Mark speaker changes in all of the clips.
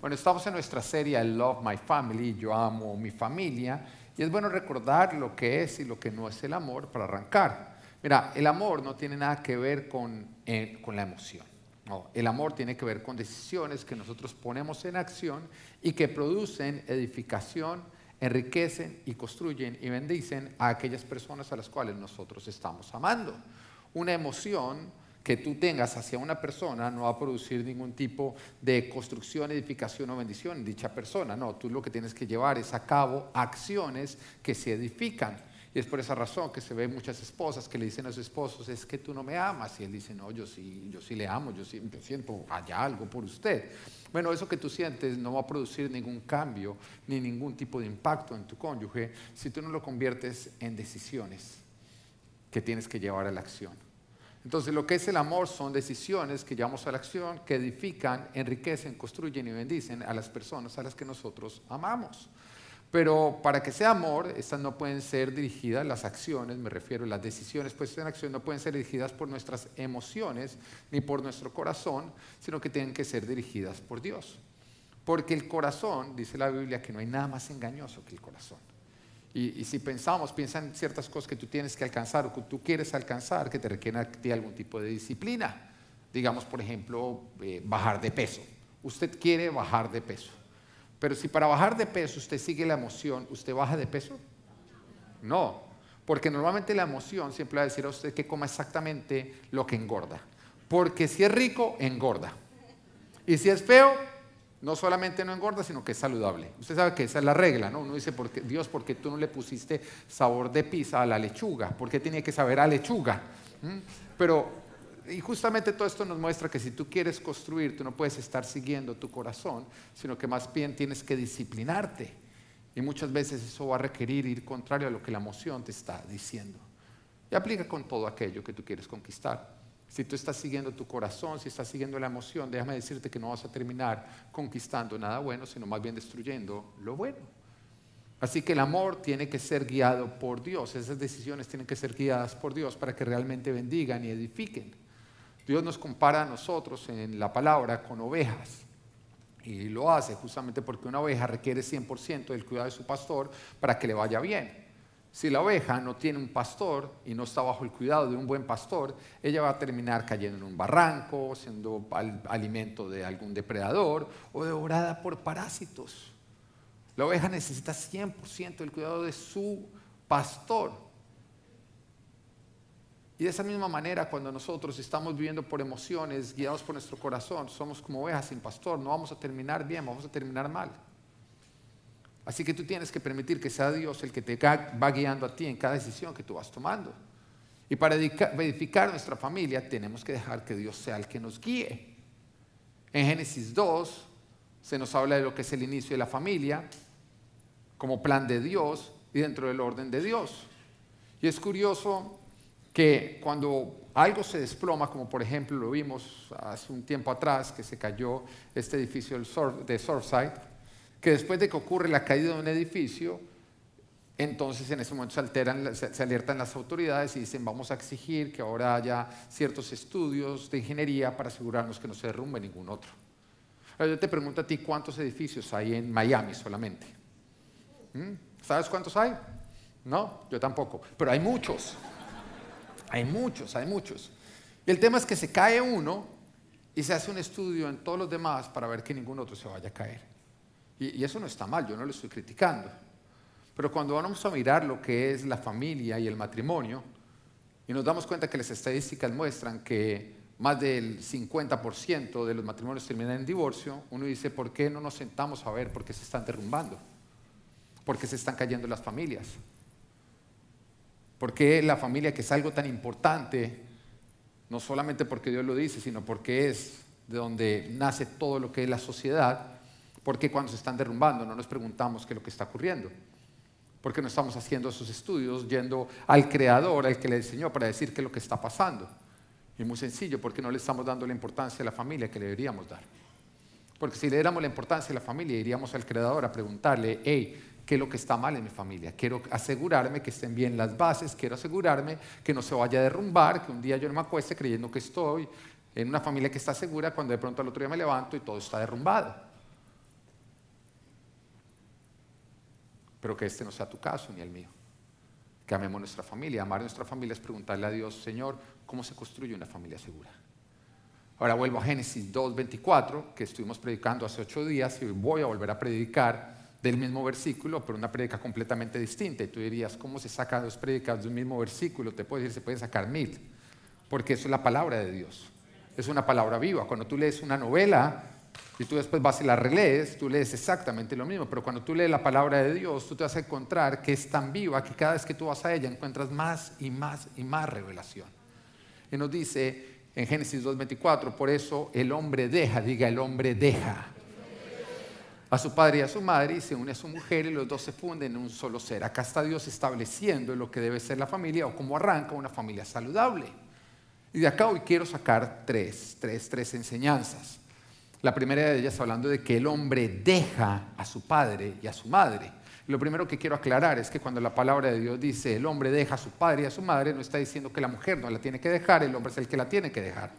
Speaker 1: Bueno, estamos en nuestra serie I Love My Family, yo amo mi familia, y es bueno recordar lo que es y lo que no es el amor para arrancar. Mira, el amor no tiene nada que ver con, eh, con la emoción. No, el amor tiene que ver con decisiones que nosotros ponemos en acción y que producen edificación, enriquecen y construyen y bendicen a aquellas personas a las cuales nosotros estamos amando. Una emoción que tú tengas hacia una persona no va a producir ningún tipo de construcción, edificación o bendición en dicha persona. No, tú lo que tienes que llevar es a cabo acciones que se edifican. Y es por esa razón que se ve muchas esposas que le dicen a sus esposos, es que tú no me amas. Y él dice, no, yo sí, yo sí le amo, yo, sí, yo siento allá algo por usted. Bueno, eso que tú sientes no va a producir ningún cambio ni ningún tipo de impacto en tu cónyuge si tú no lo conviertes en decisiones que tienes que llevar a la acción. Entonces, lo que es el amor son decisiones que llevamos a la acción, que edifican, enriquecen, construyen y bendicen a las personas a las que nosotros amamos. Pero para que sea amor, estas no pueden ser dirigidas, las acciones, me refiero, las decisiones puestas en acción no pueden ser dirigidas por nuestras emociones ni por nuestro corazón, sino que tienen que ser dirigidas por Dios. Porque el corazón, dice la Biblia, que no hay nada más engañoso que el corazón. Y, si pensamos, piensa en ciertas cosas que tú tienes que alcanzar o que tú quieres alcanzar que te requieren algún tipo de disciplina. Digamos, por ejemplo, eh, bajar de peso. Usted quiere bajar de peso. Pero si para bajar de peso usted sigue la emoción, ¿usted baja de peso? No, porque normalmente la emoción siempre va a decir a usted que coma exactamente lo que engorda. Porque si es rico, engorda. Y si es feo, no solamente no engorda, sino que es saludable. Usted sabe que esa es la regla, ¿no? Uno dice, Dios, ¿por qué tú no le pusiste sabor de pizza a la lechuga? ¿Por qué tenía que saber a lechuga? ¿Mm? Pero, y justamente todo esto nos muestra que si tú quieres construir, tú no puedes estar siguiendo tu corazón, sino que más bien tienes que disciplinarte. Y muchas veces eso va a requerir ir contrario a lo que la emoción te está diciendo. Y aplica con todo aquello que tú quieres conquistar. Si tú estás siguiendo tu corazón, si estás siguiendo la emoción, déjame decirte que no vas a terminar conquistando nada bueno, sino más bien destruyendo lo bueno. Así que el amor tiene que ser guiado por Dios, esas decisiones tienen que ser guiadas por Dios para que realmente bendigan y edifiquen. Dios nos compara a nosotros en la palabra con ovejas. Y lo hace justamente porque una oveja requiere 100% del cuidado de su pastor para que le vaya bien. Si la oveja no tiene un pastor y no está bajo el cuidado de un buen pastor, ella va a terminar cayendo en un barranco, siendo alimento de algún depredador o devorada por parásitos. La oveja necesita 100% el cuidado de su pastor. Y de esa misma manera, cuando nosotros estamos viviendo por emociones, guiados por nuestro corazón, somos como ovejas sin pastor, no vamos a terminar bien, vamos a terminar mal. Así que tú tienes que permitir que sea Dios el que te va guiando a ti en cada decisión que tú vas tomando. Y para edificar nuestra familia tenemos que dejar que Dios sea el que nos guíe. En Génesis 2 se nos habla de lo que es el inicio de la familia como plan de Dios y dentro del orden de Dios. Y es curioso que cuando algo se desploma, como por ejemplo lo vimos hace un tiempo atrás, que se cayó este edificio de Surfside, que después de que ocurre la caída de un edificio, entonces en ese momento se, alteran, se, alertan las autoridades y dicen vamos a exigir que ahora haya ciertos estudios de ingeniería para asegurarnos que no se derrumbe ningún otro. Yo te pregunto a ti cuántos edificios hay en Miami solamente. ¿Mm? ¿Sabes cuántos hay? No, yo tampoco, pero hay muchos. Hay muchos, hay muchos. Y el tema es que se cae uno y se hace un estudio en todos los demás para ver que ningún otro se vaya a caer. Y, eso no está mal, yo no lo estoy criticando. Pero cuando vamos a mirar lo que es la familia y el matrimonio, y nos damos cuenta que las estadísticas muestran que más del 50% de los matrimonios terminan en divorcio, uno dice, ¿por qué no nos sentamos a ver por qué se están derrumbando? ¿Por qué se están cayendo las familias? ¿Por qué la familia, que es algo tan importante, no solamente porque Dios lo dice, sino porque es de donde nace todo lo que es la sociedad, porque cuando se están derrumbando no nos preguntamos qué es lo que está ocurriendo. Porque no estamos haciendo esos estudios yendo al creador, al que le enseñó, para decir qué es lo que está pasando. Y muy sencillo, porque no le estamos dando la importancia a la familia que le deberíamos dar. Porque si le diéramos la importancia a la familia, iríamos al creador a preguntarle, hey, ¿qué es lo que está mal en mi familia? Quiero asegurarme que estén bien las bases, quiero asegurarme que no se vaya a derrumbar, que un día yo no me acueste creyendo que estoy en una familia que está segura cuando de pronto al otro día me levanto y todo está derrumbado. Pero que este no sea tu caso ni el mío. Que amemos nuestra familia. Amar nuestra familia es preguntarle a Dios, Señor, ¿cómo se construye una familia segura? Ahora vuelvo a Génesis 2.24, que estuvimos predicando hace ocho días y voy a volver a predicar del mismo versículo, pero una predica completamente distinta. Y tú dirías, ¿cómo se sacan dos predicas de un mismo versículo? Te puedo decir, se pueden sacar mil, porque eso es la palabra de Dios. Es una palabra viva. Cuando tú lees una novela y tú después vas y la relees, tú lees exactamente lo mismo. Pero cuando tú lees la palabra de Dios, tú te vas a encontrar que es tan viva que cada vez que tú vas a ella encuentras más y más y más revelación. Y nos dice en Génesis 2.24, por eso el hombre deja, diga el hombre deja a su padre y a su madre y se une a su mujer y los dos se funden en un solo ser. Acá está Dios estableciendo lo que debe ser la familia o cómo arranca una familia saludable. Y de acá hoy quiero sacar tres, tres, tres enseñanzas. La primera de ellas hablando de que el hombre deja a su padre y a su madre. Lo primero que quiero aclarar es que cuando la palabra de Dios dice el hombre deja a su padre y a su madre, no está diciendo que la mujer no la tiene que dejar, el hombre es el que la tiene que dejar.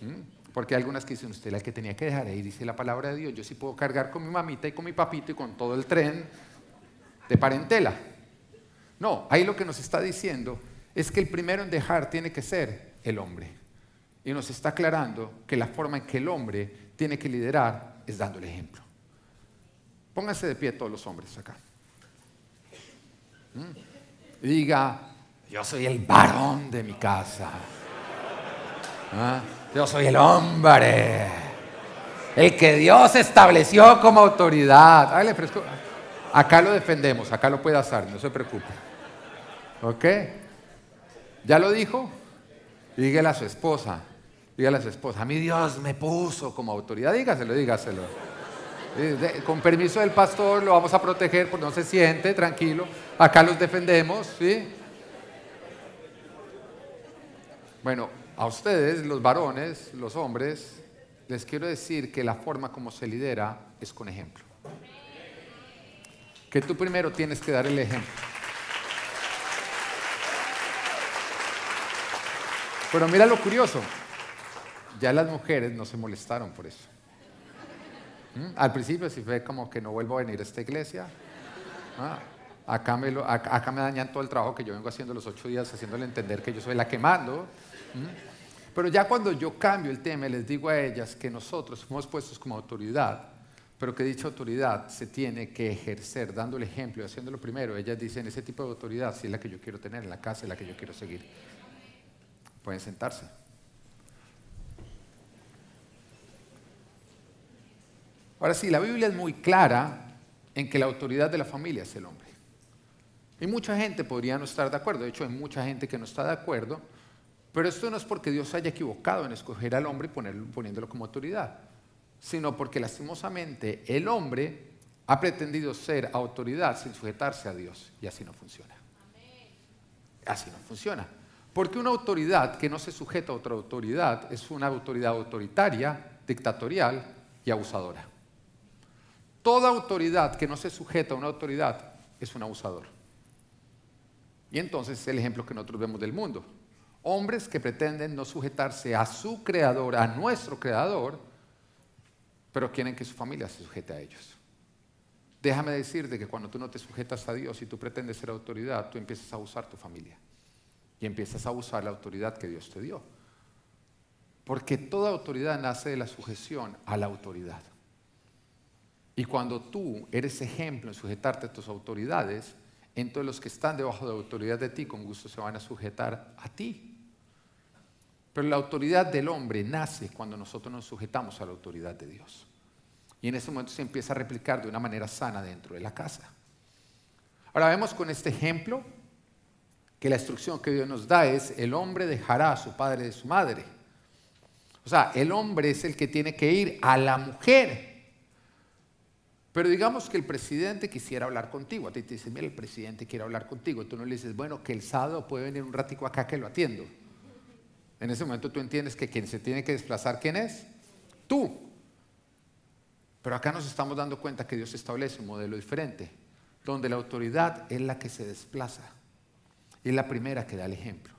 Speaker 1: ¿Mm? Porque hay algunas que dicen, usted la que tenía que dejar, ahí dice la palabra de Dios, yo sí puedo cargar con mi mamita y con mi papito y con todo el tren de parentela. No, ahí lo que nos está diciendo es que el primero en dejar tiene que ser el hombre. Y nos está aclarando que la forma en que el hombre tiene que liderar es dando el ejemplo. Pónganse de pie todos los hombres acá. ¿Mm? diga, yo soy el varón de mi casa. ¿Ah? Yo soy el hombre. El que Dios estableció como autoridad. Acá lo defendemos, acá lo puede hacer, no se preocupe. ¿Ok? ¿Ya lo dijo? Dígale a su esposa. Dígale a su esposa. A mí Dios me puso como autoridad. Dígaselo, dígaselo. Con permiso del pastor lo vamos a proteger, porque no se siente, tranquilo. Acá los defendemos, ¿sí? Bueno, a ustedes, los varones, los hombres, les quiero decir que la forma como se lidera es con ejemplo. Que tú primero tienes que dar el ejemplo. Pero mira lo curioso, ya las mujeres no se molestaron por eso. ¿Mm? Al principio sí fue como que no vuelvo a venir a esta iglesia. Ah, acá, me acá, me dañan todo el trabajo que yo vengo haciendo los ocho días, haciéndole entender que yo soy la que mando. Pero ya cuando yo cambio el tema y les digo a ellas que nosotros fuimos puestos como autoridad, pero que dicha autoridad se tiene que ejercer dando el ejemplo y haciéndolo primero, ellas dicen, ese tipo de autoridad si es la que yo quiero tener en la casa, es la que yo quiero seguir. Pueden sentarse. Ahora sí, la Biblia es muy clara en que la autoridad de la familia es el hombre. Y mucha gente podría no estar de acuerdo, de hecho hay mucha gente que no está de acuerdo, pero esto no es porque Dios haya equivocado en escoger al hombre y ponerlo, poniéndolo como autoridad, sino porque lastimosamente el hombre ha pretendido ser autoridad sin sujetarse a Dios y así no funciona. Así no funciona. Porque una autoridad que no se sujeta a otra autoridad es una autoridad autoritaria, dictatorial y abusadora. Toda autoridad que no se sujeta a una autoridad es un abusador. Y entonces es el ejemplo que nosotros vemos del mundo. Hombres que pretenden no sujetarse a su creador, a nuestro creador, pero quieren que su familia se sujete a ellos. Déjame decirte que cuando tú no te sujetas a Dios y tú pretendes ser autoridad, tú empiezas a usar tu familia y empiezas a usar la autoridad que Dios te dio. Porque toda autoridad nace de la sujeción a la autoridad. Y cuando tú eres ejemplo en sujetarte a tus autoridades, entonces los que están debajo de la autoridad de ti con gusto se van a sujetar a ti. Pero la autoridad del hombre nace cuando nosotros nos sujetamos a la autoridad de Dios. Y en ese momento se empieza a replicar de una manera sana dentro de la casa. Ahora vemos con este ejemplo que la instrucción que Dios nos da es el hombre dejará a su padre a su madre. O sea, el hombre es el que tiene que ir a la mujer pero digamos que el presidente quisiera hablar contigo. A ti te dice, mira, el presidente quiere hablar contigo. Tú no le dices, bueno, que el sábado puede venir un ratico acá que lo atiendo. En ese momento tú entiendes que quien se tiene que desplazar, ¿quién es? Tú. Pero acá nos estamos dando cuenta que Dios establece un modelo diferente, donde la autoridad es la que se desplaza. Y es la primera que da el ejemplo.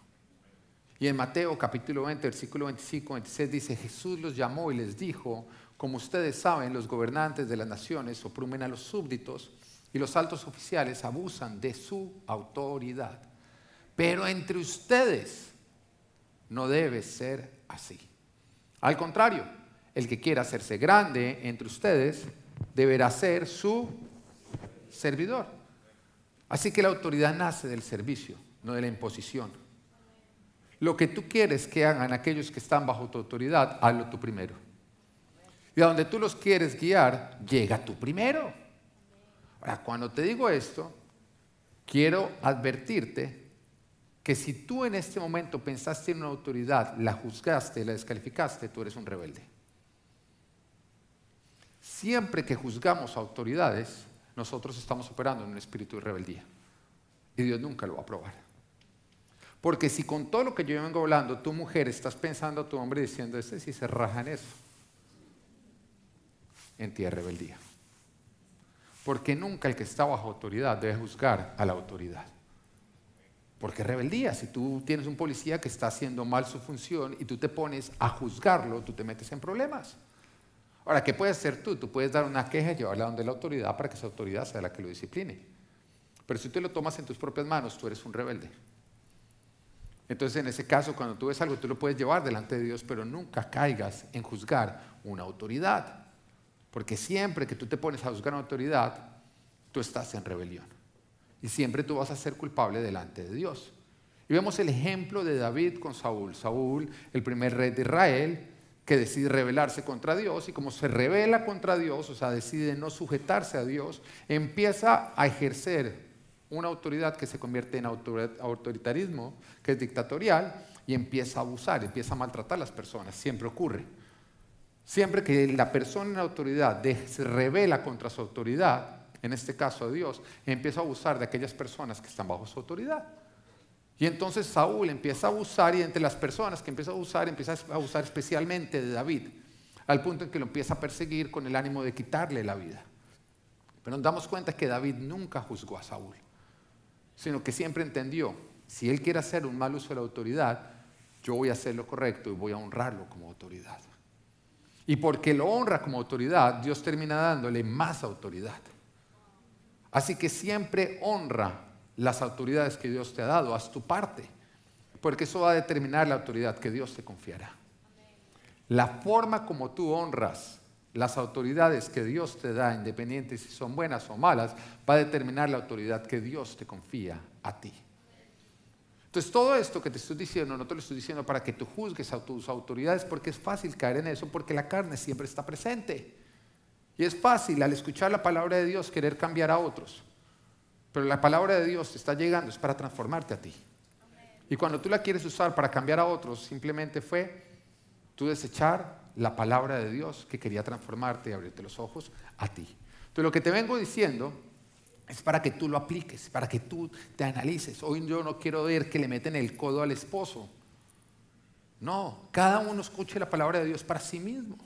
Speaker 1: Y en Mateo capítulo 20, versículo 25, 26 dice, Jesús los llamó y les dijo, como ustedes saben, los gobernantes de las naciones oprimen a los súbditos y los altos oficiales abusan de su autoridad. Pero entre ustedes no debe ser así. Al contrario, el que quiera hacerse grande entre ustedes deberá ser su servidor. Así que la autoridad nace del servicio, no de la imposición. Lo que tú quieres que hagan aquellos que están bajo tu autoridad, hazlo tú primero. Y a donde tú los quieres guiar, llega tú primero. Ahora, cuando te digo esto, quiero advertirte que si tú en este momento pensaste en una autoridad, la juzgaste, la descalificaste, tú eres un rebelde. Siempre que juzgamos autoridades, nosotros estamos operando en un espíritu de rebeldía. Y Dios nunca lo va a aprobar. Porque si con todo lo que yo vengo hablando, tu mujer estás pensando a tu hombre diciendo, ese si se raja en eso, en ti es rebeldía. Porque nunca el que está bajo autoridad debe juzgar a la autoridad. Porque rebeldía. Si tú tienes un policía que está haciendo mal su función y tú te pones a juzgarlo, tú te metes en problemas. Ahora, ¿qué puedes hacer tú? Tú puedes dar una queja y llevarla donde la autoridad para que esa autoridad sea la que lo discipline. Pero si tú lo tomas en tus propias manos, tú eres un rebelde. Entonces, en ese caso, cuando tú ves algo, tú lo puedes llevar delante de Dios, pero nunca caigas en juzgar una autoridad. Porque siempre que tú te pones a una autoridad, tú estás en rebelión. Y siempre tú vas a ser culpable delante de Dios. Y vemos el ejemplo de David con Saúl. Saúl, el primer rey de Israel, que decide rebelarse contra Dios y como se revela contra Dios, o sea, decide no sujetarse a Dios, empieza a ejercer una autoridad que se convierte en autoritarismo, que es dictatorial, y empieza a abusar, empieza a maltratar a las personas. Siempre ocurre. Siempre que la persona en autoridad se revela contra su autoridad, en este caso a Dios, empieza a abusar de aquellas personas que están bajo su autoridad. Y entonces Saúl empieza a abusar y entre las personas que empieza a abusar, empieza a abusar especialmente de David, al punto en que lo empieza a perseguir con el ánimo de quitarle la vida. Pero nos damos cuenta que David nunca juzgó a Saúl, sino que siempre entendió, si él quiere hacer un mal uso de la autoridad, yo voy a hacer lo correcto y voy a honrarlo como autoridad. Y porque lo honra como autoridad, Dios termina dándole más autoridad. Así que siempre honra las autoridades que Dios te ha dado, haz tu parte, porque eso va a determinar la autoridad que Dios te confiará. La forma como tú honras las autoridades que Dios te da, independientes si son buenas o malas, va a determinar la autoridad que Dios te confía a ti. Entonces, todo esto que te estoy diciendo, no te lo estoy diciendo para que tú juzgues a tus autoridades, porque es fácil caer en eso, porque la carne siempre está presente. Y es fácil al escuchar la palabra de Dios querer cambiar a otros. Pero la palabra de Dios te está llegando, es para transformarte a ti. Y cuando tú la quieres usar para cambiar a otros, simplemente fue tú desechar la palabra de Dios que quería transformarte y abrirte los ojos a ti. Entonces lo que te vengo diciendo es para que tú lo apliques, para que tú te analices. Hoy yo no quiero ver que le meten el codo al esposo. No, cada uno escuche la palabra de Dios para sí mismo.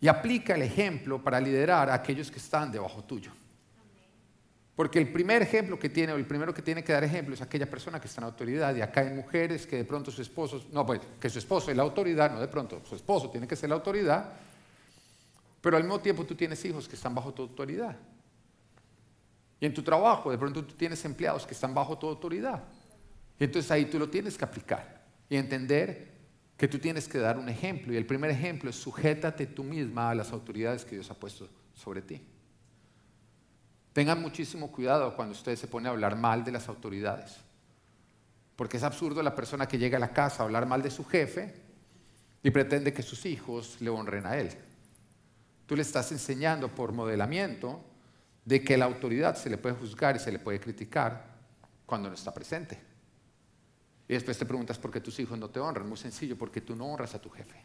Speaker 1: Y aplica el ejemplo para liderar a aquellos que están debajo tuyo. Porque el primer ejemplo que tiene, o el primero que tiene que dar ejemplo es aquella persona que está en autoridad. Y acá hay mujeres que de pronto su esposo, no, pues que su esposo es la autoridad, no de pronto, su esposo tiene que ser la autoridad. Pero al mismo tiempo tú tienes hijos que están bajo tu autoridad. Y en tu trabajo, de pronto tú tienes empleados que están bajo tu autoridad. Y entonces ahí tú lo tienes que aplicar y entender que tú tienes que dar un ejemplo. Y el primer ejemplo es sujétate tú misma a las autoridades que Dios ha puesto sobre ti. Tengan muchísimo cuidado cuando ustedes se ponen a hablar mal de las autoridades. Porque es absurdo la persona que llega a la casa a hablar mal de su jefe y pretende que sus hijos le honren a él. Tú le estás enseñando por modelamiento de que la autoridad se le puede juzgar y se le puede criticar cuando no está presente. Y después te preguntas por qué tus hijos no te honran. Muy sencillo, porque tú no honras a tu jefe.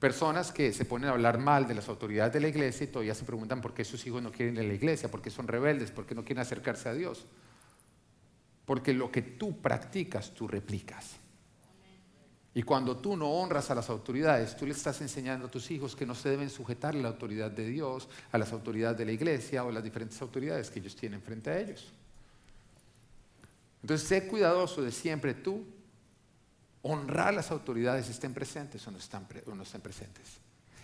Speaker 1: Personas que se ponen a hablar mal de las autoridades de la iglesia y todavía se preguntan por qué sus hijos no quieren ir a la iglesia, por qué son rebeldes, por qué no quieren acercarse a Dios. Porque lo que tú practicas, tú replicas. Y cuando tú no honras a las autoridades, tú le estás enseñando a tus hijos que no se deben sujetar a la autoridad de Dios, a las autoridades de la iglesia o a las diferentes autoridades que ellos tienen frente a ellos. Entonces, sé cuidadoso de siempre tú honrar las autoridades estén presentes o no, están, o no estén presentes.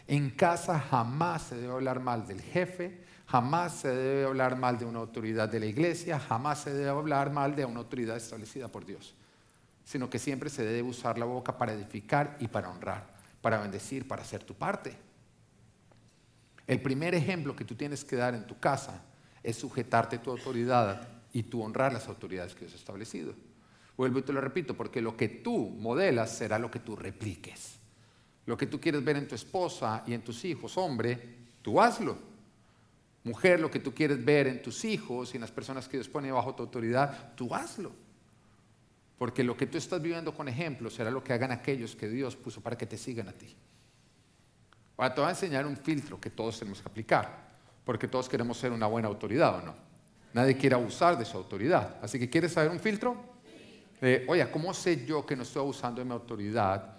Speaker 1: En casa jamás se debe hablar mal del jefe, jamás se debe hablar mal de una autoridad de la iglesia, jamás se debe hablar mal de una autoridad establecida por Dios, sino que siempre se debe usar la boca para edificar y para honrar, para bendecir, para hacer tu parte. El primer ejemplo que tú tienes que dar en tu casa es sujetarte a tu autoridad y tú honrar las autoridades que Dios ha establecido. Vuelvo y te lo repito, porque lo que tú modelas será lo que tú repliques. Lo que tú quieres ver en tu esposa y en tus hijos, hombre, tú hazlo. Mujer, lo que tú quieres ver en tus hijos y en las personas que Dios pone bajo tu autoridad, tú hazlo. Porque lo que tú estás viviendo con ejemplo será lo que hagan aquellos que Dios puso para que te sigan a ti. Ahora te voy a enseñar un filtro que todos tenemos que aplicar, porque todos queremos ser una buena autoridad o no. Nadie quiere abusar de su autoridad. Así que, ¿quieres saber un filtro? oye, ¿cómo sé yo que no estoy abusando de mi autoridad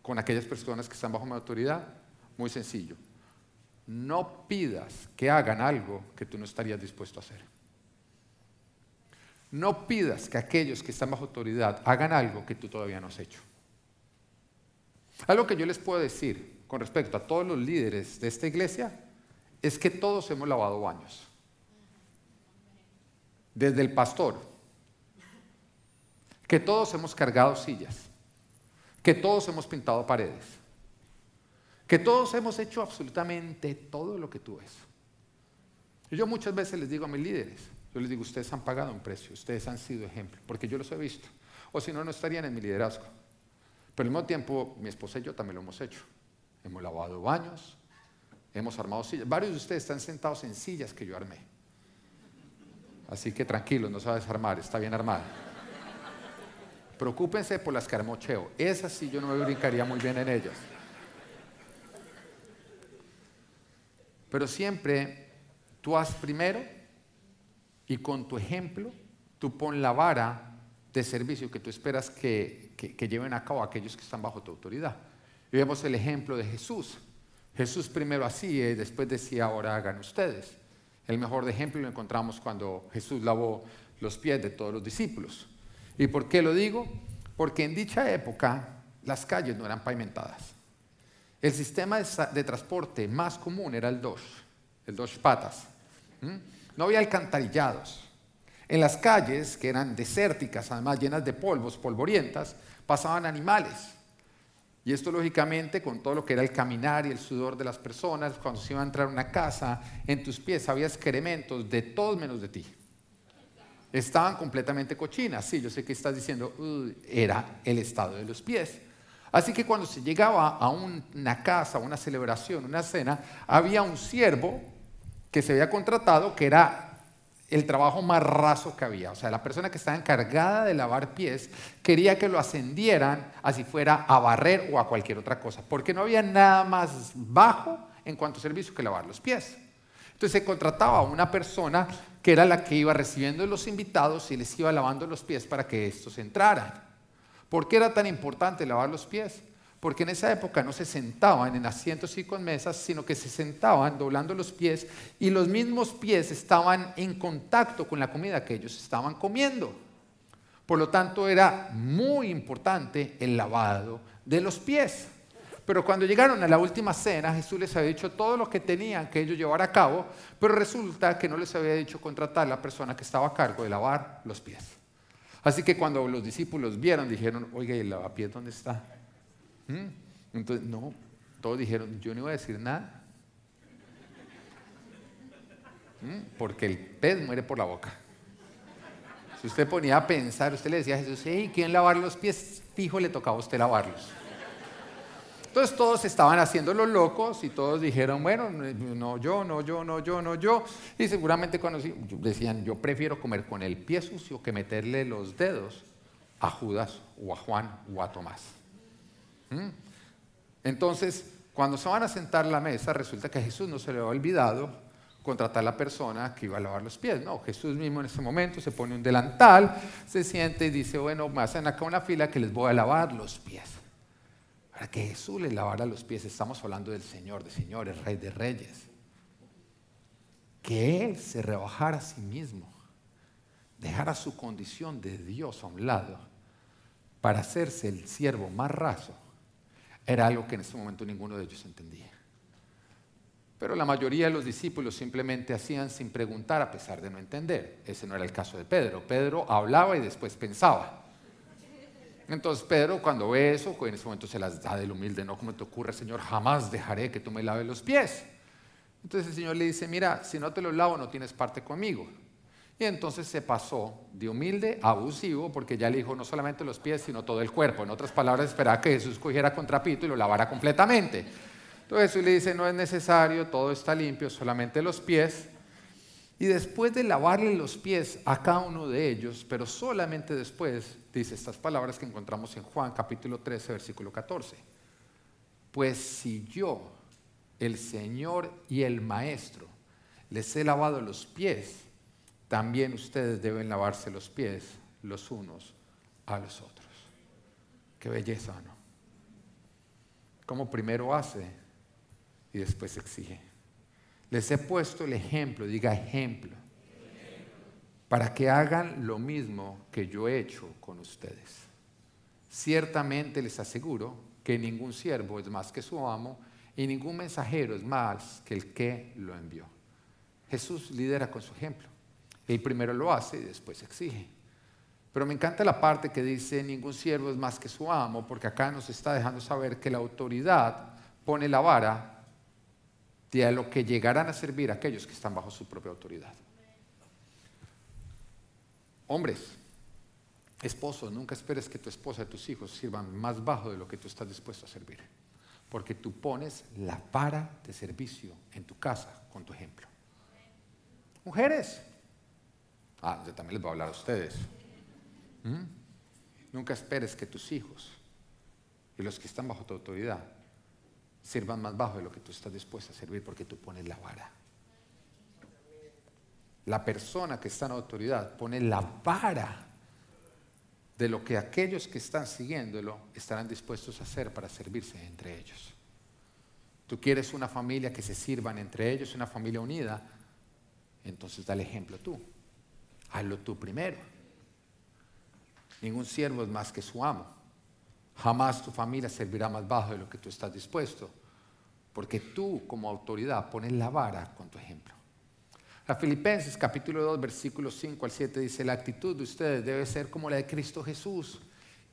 Speaker 1: con aquellas personas que están bajo mi autoridad? Muy sencillo. No pidas que hagan algo que tú no estarías dispuesto a hacer. No pidas que aquellos que están bajo autoridad hagan algo que tú todavía no has hecho. Algo que yo les puedo decir con respecto a todos los líderes de esta iglesia es que todos hemos lavado baños. Desde el pastor, que todos hemos cargado sillas, que todos hemos pintado paredes, que todos hemos hecho absolutamente todo lo que tú ves. Yo muchas veces les digo a mis líderes, yo les digo, ustedes han pagado un precio, ustedes han sido ejemplo, porque yo los he visto, o si no, no estarían en mi liderazgo. Pero al mismo tiempo, mi esposa y yo también lo hemos hecho. Hemos lavado baños, hemos armado sillas. Varios de ustedes están sentados en sillas que yo armé. Así que tranquilos, no se va a desarmar, está bien armado. Preocúpense por las que armó Cheo. Esas sí yo no me brincaría muy bien en ellas. Pero siempre tú haz primero y con tu ejemplo tú pon la vara de servicio que tú esperas que, lleven a cabo aquellos que están bajo tu autoridad. Y vemos el ejemplo de Jesús. Jesús primero hacía y después decía, ahora hagan ustedes. El mejor ejemplo lo encontramos cuando Jesús lavó los pies de todos los discípulos. ¿Y por qué lo digo? Porque en dicha época las calles no eran pavimentadas. El sistema de, transporte más común era el dos, el dos patas. No había alcantarillados. En las calles, que eran desérticas, además llenas de polvos, polvorientas, pasaban animales. Y esto lógicamente con todo lo que era el caminar y el sudor de las personas, cuando se iba a entrar a una casa, en tus pies había excrementos de todos menos de ti estaban completamente cochinas. Sí, yo sé que estás diciendo, era el estado de los pies. Así que cuando se llegaba a una casa, una celebración, una cena, había un siervo que se había contratado que era el trabajo más raso que había. O sea, la persona que estaba encargada de lavar pies quería que lo ascendieran así fuera a barrer o a cualquier otra cosa, porque no había nada más bajo en cuanto a servicio que lavar los pies. Entonces se contrataba a una persona que era la que iba recibiendo los invitados y les iba lavando los pies para que estos entraran. ¿Por qué era tan importante lavar los pies? Porque en esa época no se sentaban en asientos y con mesas, sino que se sentaban doblando los pies y los mismos pies estaban en contacto con la comida que ellos estaban comiendo. Por lo tanto, era muy importante el lavado de los pies. Pero cuando llegaron a la última cena, Jesús les había dicho todo lo que tenían que ellos llevar a cabo, pero resulta que no les había dicho contratar a la persona que estaba a cargo de lavar los pies. Así que cuando los discípulos vieron, dijeron, oiga, ¿y el lavapiés dónde está? ¿Mm? Entonces, no, todos dijeron, yo no iba a decir nada. ¿Mm? Porque el pez muere por la boca. Si usted ponía a pensar, usted le decía a Jesús, hey, ¿quién lavar los pies? Fijo, le tocaba a usted lavarlos. Entonces todos estaban haciendo los locos y todos dijeron, bueno, no yo, no yo, no yo, no yo. Y seguramente cuando decían, yo prefiero comer con el pie sucio que meterle los dedos a Judas o a Juan o a Tomás. Entonces, cuando se van a sentar a la mesa, resulta que a Jesús no se le ha olvidado contratar a la persona que iba a lavar los pies. No, Jesús mismo en ese momento se pone un delantal, se siente y dice, bueno, me hacen acá una fila que les voy a lavar los pies para que Jesús le lavara los pies. Estamos hablando del Señor de señores, Rey de reyes. Que Él se rebajara a sí mismo, dejara su condición de Dios a un lado para hacerse el siervo más raso, era algo que en ese momento ninguno de ellos entendía. Pero la mayoría de los discípulos simplemente hacían sin preguntar a pesar de no entender. Ese no era el caso de Pedro. Pedro hablaba y después pensaba. Entonces Pedro cuando ve eso, en ese momento se las da del humilde, no como te ocurre, Señor, jamás dejaré que tú me laves los pies. Entonces el Señor le dice, mira, si no te los lavo no tienes parte conmigo. Y entonces se pasó de humilde a abusivo porque ya le dijo no solamente los pies, sino todo el cuerpo. En otras palabras, esperaba que Jesús cogiera contrapito y lo lavara completamente. Entonces Jesús le dice, no es necesario, todo está limpio, solamente los pies. Y después de lavarle los pies a cada uno de ellos, pero solamente después, dice estas palabras que encontramos en Juan capítulo 13, versículo 14. Pues si yo, el Señor y el Maestro, les he lavado los pies, también ustedes deben lavarse los pies los unos a los otros. Qué belleza, ¿no? Como primero hace y después exige. Les he puesto el ejemplo, diga ejemplo, para que hagan lo mismo que yo he hecho con ustedes. Ciertamente les aseguro que ningún siervo es más que su amo y ningún mensajero es más que el que lo envió. Jesús lidera con su ejemplo. Él primero lo hace y después exige. Pero me encanta la parte que dice, ningún siervo es más que su amo, porque acá nos está dejando saber que la autoridad pone la vara de a lo que llegarán a servir aquellos que están bajo su propia autoridad. Hombres, esposos, nunca esperes que tu esposa y tus hijos sirvan más bajo de lo que tú estás dispuesto a servir, porque tú pones la vara de servicio en tu casa con tu ejemplo. Mujeres, ah, yo también les voy a hablar a ustedes. ¿Mm? Nunca esperes que tus hijos y los que están bajo tu autoridad sirvan más bajo de lo que tú estás dispuesto a servir porque tú pones la vara. La persona que está en autoridad pone la vara de lo que aquellos que están siguiéndolo estarán dispuestos a hacer para servirse entre ellos. Tú quieres una familia que se sirvan entre ellos, una familia unida, entonces dale ejemplo tú. Hazlo tú primero. Ningún siervo es más que su amo. Jamás tu familia servirá más bajo de lo que tú estás dispuesto, porque tú como autoridad pones la vara con tu ejemplo. La Filipenses capítulo 2 versículos 5 al 7 dice, la actitud de ustedes debe ser como la de Cristo Jesús,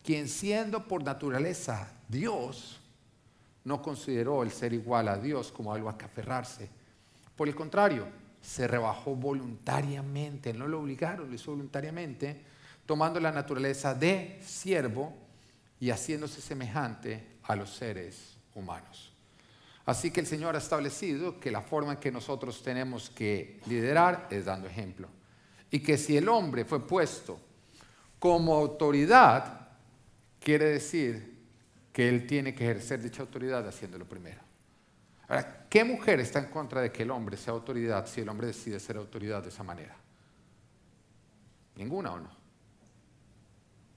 Speaker 1: quien siendo por naturaleza Dios, no consideró el ser igual a Dios como algo a que aferrarse. Por el contrario, se rebajó voluntariamente, no lo obligaron, lo hizo voluntariamente, tomando la naturaleza de siervo y haciéndose semejante a los seres humanos. Así que el Señor ha establecido que la forma en que nosotros tenemos que liderar es dando ejemplo. Y que si el hombre fue puesto como autoridad, quiere decir que él tiene que ejercer dicha autoridad haciéndolo primero. Ahora, ¿qué mujer está en contra de que el hombre sea autoridad si el hombre decide ser autoridad de esa manera? Ninguna o no.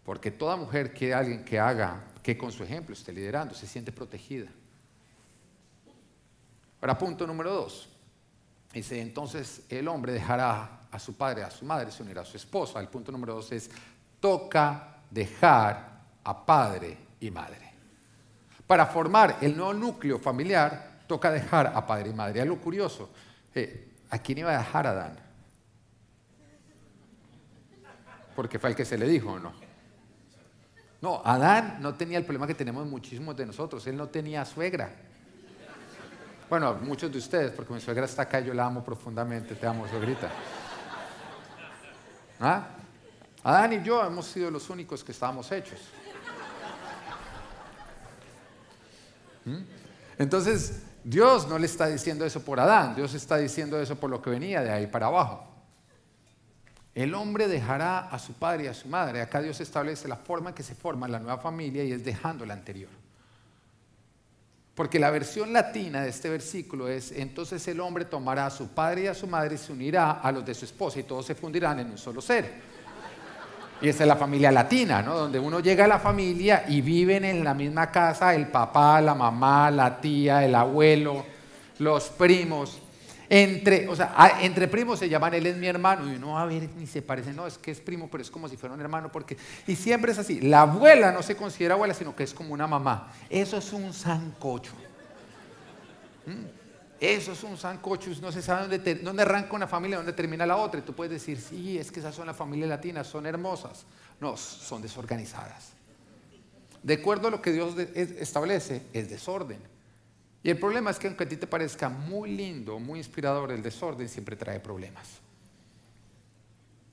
Speaker 1: Porque toda mujer a alguien que haga, que con su ejemplo esté liderando, se siente protegida. Ahora, punto número dos. Dice, entonces el hombre dejará a su padre, a su madre, se unirá a su esposa. El punto número dos es, toca dejar a padre y madre. Para formar el nuevo núcleo familiar, toca dejar a padre y madre. Algo curioso, eh, ¿a quién iba a dejar a Adán? Porque fue el que se le dijo, ¿o no? No, Adán no tenía el problema que tenemos muchísimos de nosotros. Él no tenía suegra. Bueno, muchos de ustedes, porque mi suegra está acá, yo la amo profundamente. Te amo, suegrita. ¿Ah? Adán y yo hemos sido los únicos que estábamos hechos. ¿Mm? Entonces, Dios no le está diciendo eso por Adán, Dios está diciendo eso por lo que venía de ahí para abajo. El hombre dejará a su padre y a su madre. Acá Dios establece la forma en que se forma la nueva familia y es dejando la anterior. Porque la versión latina de este versículo es, entonces el hombre tomará a su padre y a su madre y se unirá a los de su esposa y todos se fundirán en un solo ser. Y esa es la familia latina, ¿no? Donde uno llega a la familia y viven en la misma casa el papá, la mamá, la tía, el abuelo, los primos. Entre, o sea, entre primos se llaman, él es mi hermano, y uno a ver, ni se parece, no, es que es primo, pero es como si fuera un hermano, porque, y siempre es así, la abuela no se considera abuela, sino que es como una mamá. Eso es un sancocho. ¿Mm? Eso es un sancocho, no se sabe dónde, arranca una familia, dónde termina la otra. Y tú puedes decir, sí, es que esas son las familias latinas, son hermosas. No, son desorganizadas. De acuerdo a lo que Dios establece, es desorden. Y el problema es que aunque a ti te parezca muy lindo, muy inspirador, el desorden siempre trae problemas.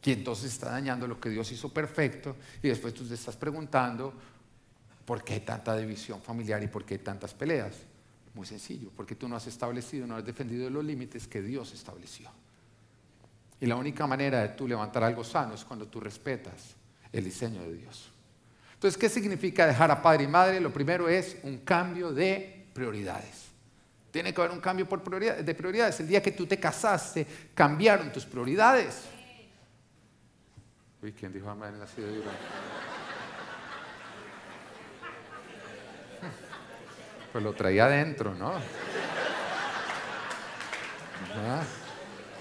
Speaker 1: Y entonces está dañando lo que Dios hizo perfecto y después tú te estás preguntando, ¿por qué tanta división familiar y por qué tantas peleas? Muy sencillo, porque tú no has establecido, no has defendido los límites que Dios estableció. Y la única manera de tú levantar algo sano es cuando tú respetas el diseño de Dios. Entonces, ¿qué significa dejar a padre y madre? Lo primero es un cambio de prioridades. Tiene que haber un cambio por de prioridades. El día que tú te casaste, cambiaron tus prioridades. Uy, ¿quién dijo amén así de Pues lo traía adentro, ¿no?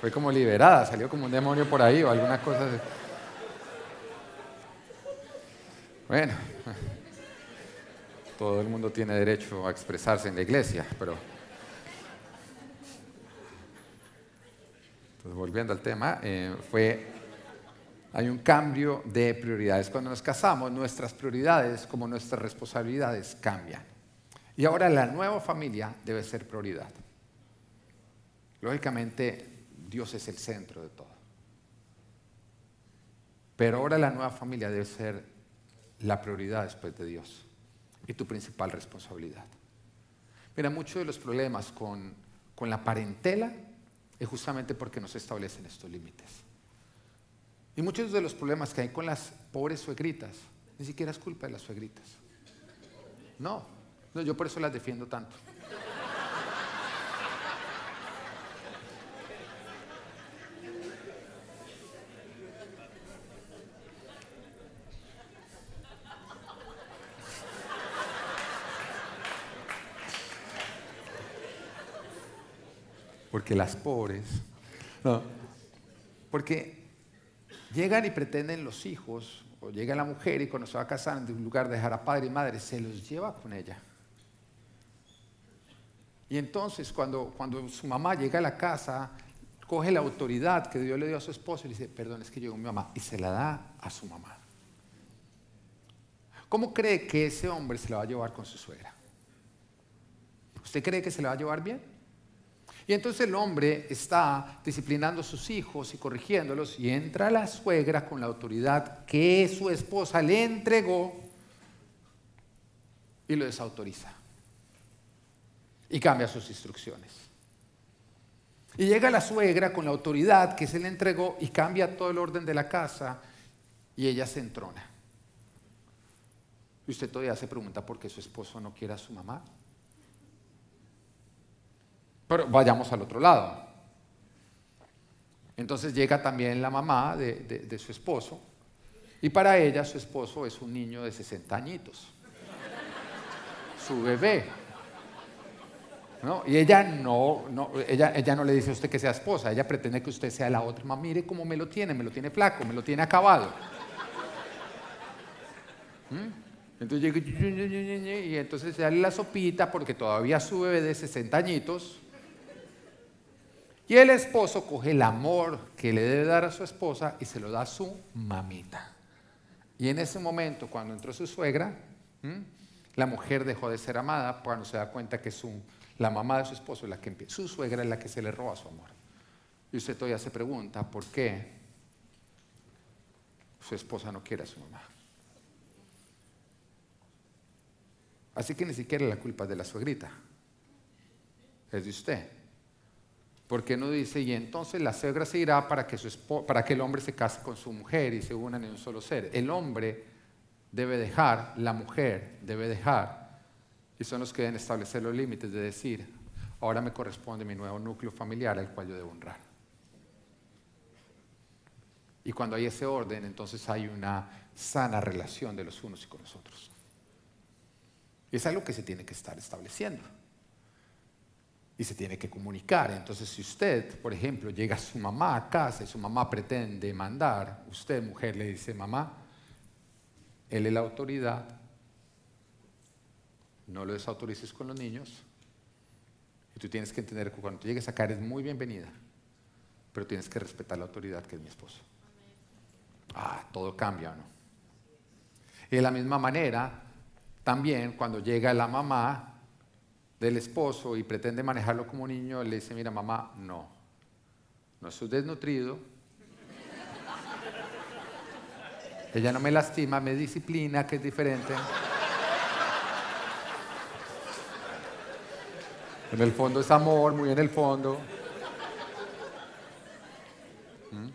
Speaker 1: Fue como liberada, salió como un demonio por ahí o alguna cosa. De... Bueno, todo el mundo tiene derecho a expresarse en la iglesia, pero... Entonces, volviendo al tema, eh, fue, hay un cambio de prioridades. Cuando nos casamos, nuestras prioridades como nuestras responsabilidades cambian. Y ahora la nueva familia debe ser prioridad. Lógicamente, Dios es el centro de todo. Pero ahora la nueva familia debe ser la prioridad después de Dios y tu principal responsabilidad. Mira, muchos de los problemas con, con la parentela es justamente porque no se establecen estos límites. Y muchos de los problemas que hay con las pobres suegritas, ni siquiera es culpa de las suegritas. No, no, yo por eso las defiendo tanto. Porque las pobres, no, porque llegan y pretenden los hijos, o llega la mujer y cuando se va a casar en lugar de dejar a padre y madre, se los lleva con ella. Y entonces cuando, cuando su mamá llega a la casa, coge la autoridad que Dios le dio a su esposo y le dice, perdón, es que llegó mi mamá, y se la da a su mamá. ¿Cómo cree que ese hombre se la va a llevar con su suegra? ¿Usted cree que se la va a llevar bien? Y entonces el hombre está disciplinando a sus hijos y corrigiéndolos y entra la suegra con la autoridad que su esposa le entregó y lo desautoriza y cambia sus instrucciones. Y llega la suegra con la autoridad que se le entregó y cambia todo el orden de la casa y ella se entrona. Y usted todavía se pregunta por qué su esposo no quiere a su mamá. Pero vayamos al otro lado. Entonces llega también la mamá de, de su esposo y para ella su esposo es un niño de 60 añitos, su bebé. Y ella no, no, ella, ella no le dice a usted que sea esposa, ella pretende que usted sea la otra. Mamá, mire cómo me lo tiene, me lo tiene flaco, me lo tiene acabado. ¿Mm? Entonces y entonces se da la sopita porque todavía su bebé de 60 añitos. Y el esposo coge el amor que le debe dar a su esposa y se lo da a su mamita. Y en ese momento, cuando entró su suegra, la mujer dejó de ser amada cuando se da cuenta que su la mamá de su esposo es la que empieza. Su suegra es la que se le roba su amor. Y usted todavía se pregunta por qué su esposa no quiere a su mamá. Así que ni siquiera la culpa es de la suegrita, es de usted. Porque no dice, y entonces la suegra se irá para que, su para que el hombre se case con su mujer y se unan en un solo ser. El hombre debe dejar, la mujer debe dejar y son los que deben establecer los límites de decir, ahora me corresponde mi nuevo núcleo familiar al cual yo debo honrar. Y cuando hay ese orden, entonces hay una sana relación de los unos y con los otros. Y es algo que se tiene que estar estableciendo. Y se tiene que comunicar. Entonces, si usted, por ejemplo, llega a su mamá a casa y su mamá pretende mandar, usted, mujer, le dice, mamá, él es la autoridad, no lo desautorices con los niños Y tú tienes que entender que cuando tú llegues acá eres muy bienvenida, pero tienes que respetar la autoridad que es mi esposo. Ah, todo cambia, ¿no? Y de la misma manera, también cuando llega la mamá del esposo y pretende manejarlo como niño, le dice, mira mamá, no, no estoy desnutrido, ella no me lastima, me disciplina, que es diferente. En el fondo es amor, muy en el fondo. ¿Mm?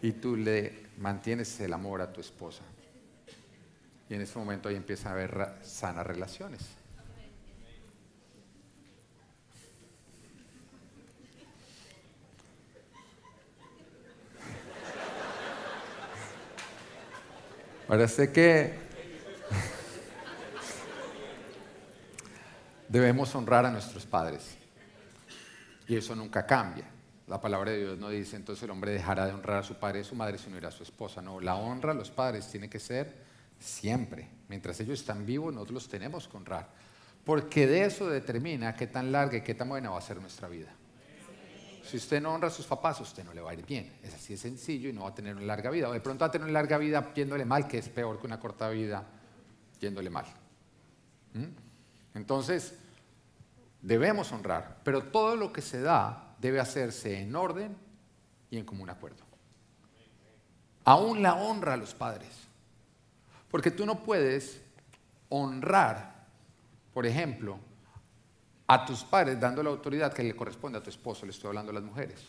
Speaker 1: Y tú le mantienes el amor a tu esposa. Y en ese momento ahí empieza a haber sanas relaciones. Parece que debemos honrar a nuestros padres. Y eso nunca cambia. La palabra de Dios no dice entonces el hombre dejará de honrar a su padre y a su madre si no irá a su esposa. No, la honra a los padres tiene que ser siempre. Mientras ellos están vivos, nosotros los tenemos que honrar. Porque de eso determina qué tan larga y qué tan buena va a ser nuestra vida. Si usted no honra a sus papás, usted no le va a ir bien. Es así de sencillo y no va a tener una larga vida. O de pronto va a tener una larga vida yéndole mal, que es peor que una corta vida yéndole mal. ¿Mm? Entonces, debemos honrar, pero todo lo que se da debe hacerse en orden y en común acuerdo. Aún la honra a los padres. Porque tú no puedes honrar, por ejemplo, a tus padres dando la autoridad que le corresponde a tu esposo, le estoy hablando a las mujeres.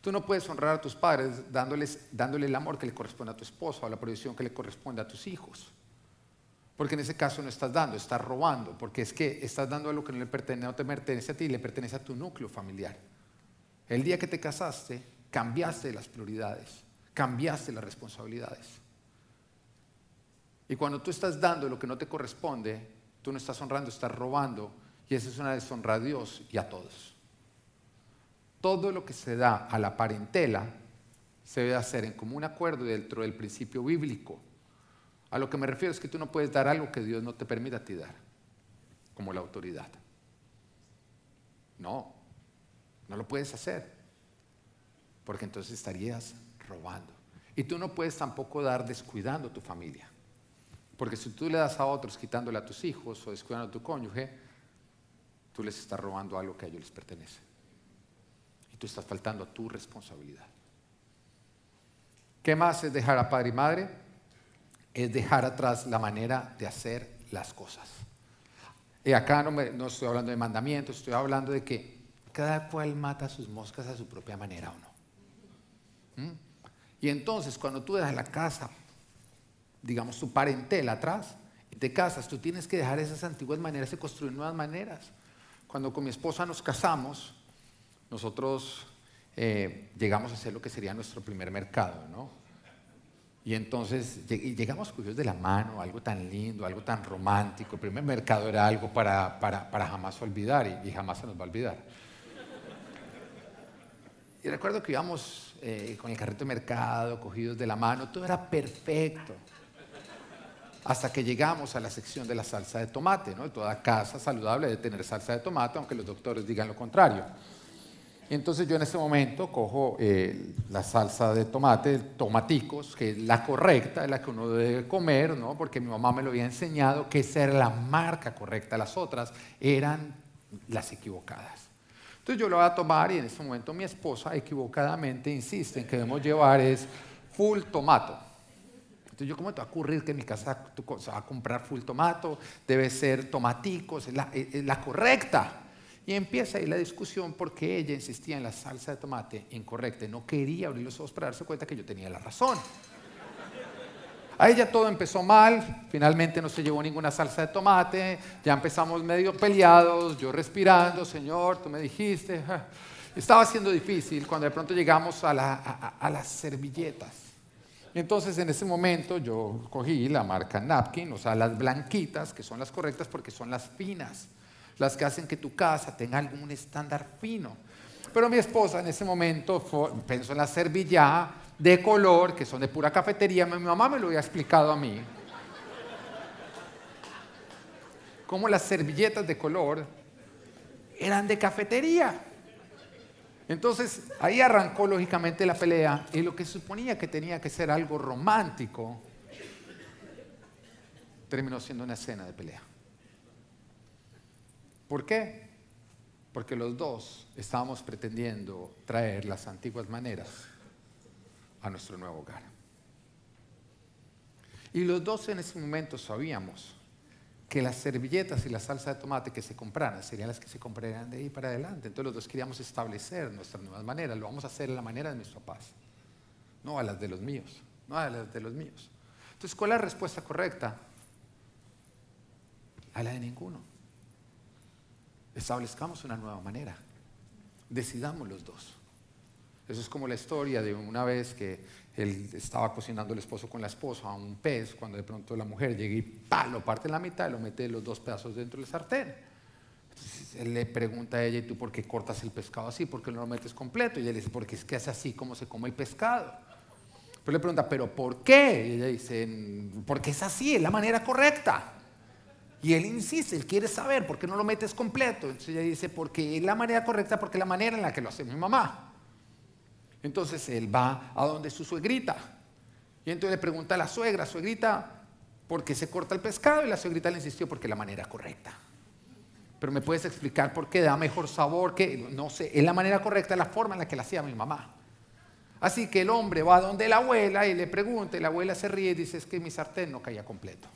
Speaker 1: Tú no puedes honrar a tus padres dándoles, dándole el amor que le corresponde a tu esposo, a la provisión que le corresponde a tus hijos. Porque en ese caso no estás dando, estás robando, porque es que estás dando algo que no le pertenece, no te pertenece a ti, le pertenece a tu núcleo familiar. El día que te casaste, cambiaste las prioridades, cambiaste las responsabilidades. Y cuando tú estás dando lo que no te corresponde, tú no estás honrando, estás robando. Y eso es una deshonra a Dios y a todos. Todo lo que se da a la parentela se debe hacer en común acuerdo dentro del principio bíblico. A lo que me refiero es que tú no puedes dar algo que Dios no te permita ti dar, como la autoridad. No, no lo puedes hacer, porque entonces estarías robando. Y tú no puedes tampoco dar descuidando a tu familia. Porque si tú le das a otros quitándole a tus hijos o descuidando a tu cónyuge, tú les estás robando algo que a ellos les pertenece. Y tú estás faltando a tu responsabilidad. ¿Qué más es dejar a padre y madre? Es dejar atrás la manera de hacer las cosas. Y acá no, no estoy hablando de mandamientos, estoy hablando de que cada cual mata sus moscas a su propia manera o no. ¿Mm? Y entonces cuando tú dejas la casa digamos, tu parentela atrás y te casas, tú tienes que dejar esas antiguas maneras y construir nuevas maneras. Cuando con mi esposa nos casamos, nosotros eh, llegamos a hacer lo que sería nuestro primer mercado, ¿no? Y entonces llegamos cuyos de la mano, algo tan lindo, algo tan romántico. El primer mercado era algo para, para, jamás olvidar y, jamás se nos va a olvidar. Y recuerdo que íbamos eh, con el carrito de mercado, cogidos de la mano, todo era perfecto hasta que llegamos a la sección de la salsa de tomate. ¿no? Toda casa saludable debe tener salsa de tomate, aunque los doctores digan lo contrario. Entonces yo en ese momento cojo eh, la salsa de tomate, tomaticos, que es la correcta, es la que uno debe comer, ¿no? porque mi mamá me lo había enseñado, que esa era la marca correcta, las otras eran las equivocadas. Entonces yo lo voy a tomar y en ese momento mi esposa equivocadamente insiste en que debemos llevar es full tomato. Entonces yo, ¿cómo te va a ocurrir que en mi casa tú vas a comprar full tomato? Debe ser tomaticos, es la, correcta. Y empieza ahí la discusión porque ella insistía en la salsa de tomate incorrecta. No quería abrir los ojos para darse cuenta que yo tenía la razón. A ella todo empezó mal, finalmente no se llevó ninguna salsa de tomate, ya empezamos medio peleados, yo respirando, Señor, tú me dijiste. Estaba siendo difícil cuando de pronto llegamos a las servilletas. Entonces en ese momento yo cogí la marca napkin, o sea, las blanquitas, que son las correctas porque son las finas, las que hacen que tu casa tenga algún estándar fino. Pero mi esposa en ese momento pensó en las servillas de color, que son de pura cafetería, mi mamá me lo había explicado a mí. cómo las servilletas de color eran de cafetería. Entonces ahí arrancó lógicamente la pelea y lo que suponía que tenía que ser algo romántico terminó siendo una escena de pelea. ¿Por qué? Porque los dos estábamos pretendiendo traer las antiguas maneras a nuestro nuevo hogar. Y los dos en ese momento sabíamos que las servilletas y la salsa de tomate que se compraran serían las que se comprarían de ahí para adelante. Entonces los dos queríamos establecer nuestras nuevas maneras. Lo vamos a hacer a la manera de nuestros papás, no a las de los míos, no a las de los míos. Entonces, ¿cuál es la respuesta correcta? A la de ninguno. Establezcamos una nueva manera. Decidamos los dos. Eso es como la historia de una vez que él estaba cocinando el esposo con la esposa a un pez, cuando de pronto la mujer llega y ¡pah! lo parte en la mitad y lo mete los dos pedazos dentro del sartén. Entonces él le pregunta a ella, ¿y tú por qué cortas el pescado así? ¿Por qué no lo metes completo? Y ella dice, porque es que es así como se come el pescado. Pero le pregunta, ¿pero por qué? Y ella dice, porque es así, es la manera correcta. Y él insiste, él quiere saber por qué no lo metes completo. Entonces ella dice, porque es la manera correcta, porque es la manera en la que lo hace mi mamá. Entonces él va a donde su suegrita. Y entonces le pregunta a la suegra, suegrita, ¿por qué se corta el pescado? Y la suegrita le insistió, porque es la manera correcta. Pero me puedes explicar por qué da mejor sabor, que no sé, es la manera correcta, la forma en la que la hacía mi mamá. Así que el hombre va a donde la abuela y le pregunta, y la abuela se ríe y dice, es que mi sartén no caía completo.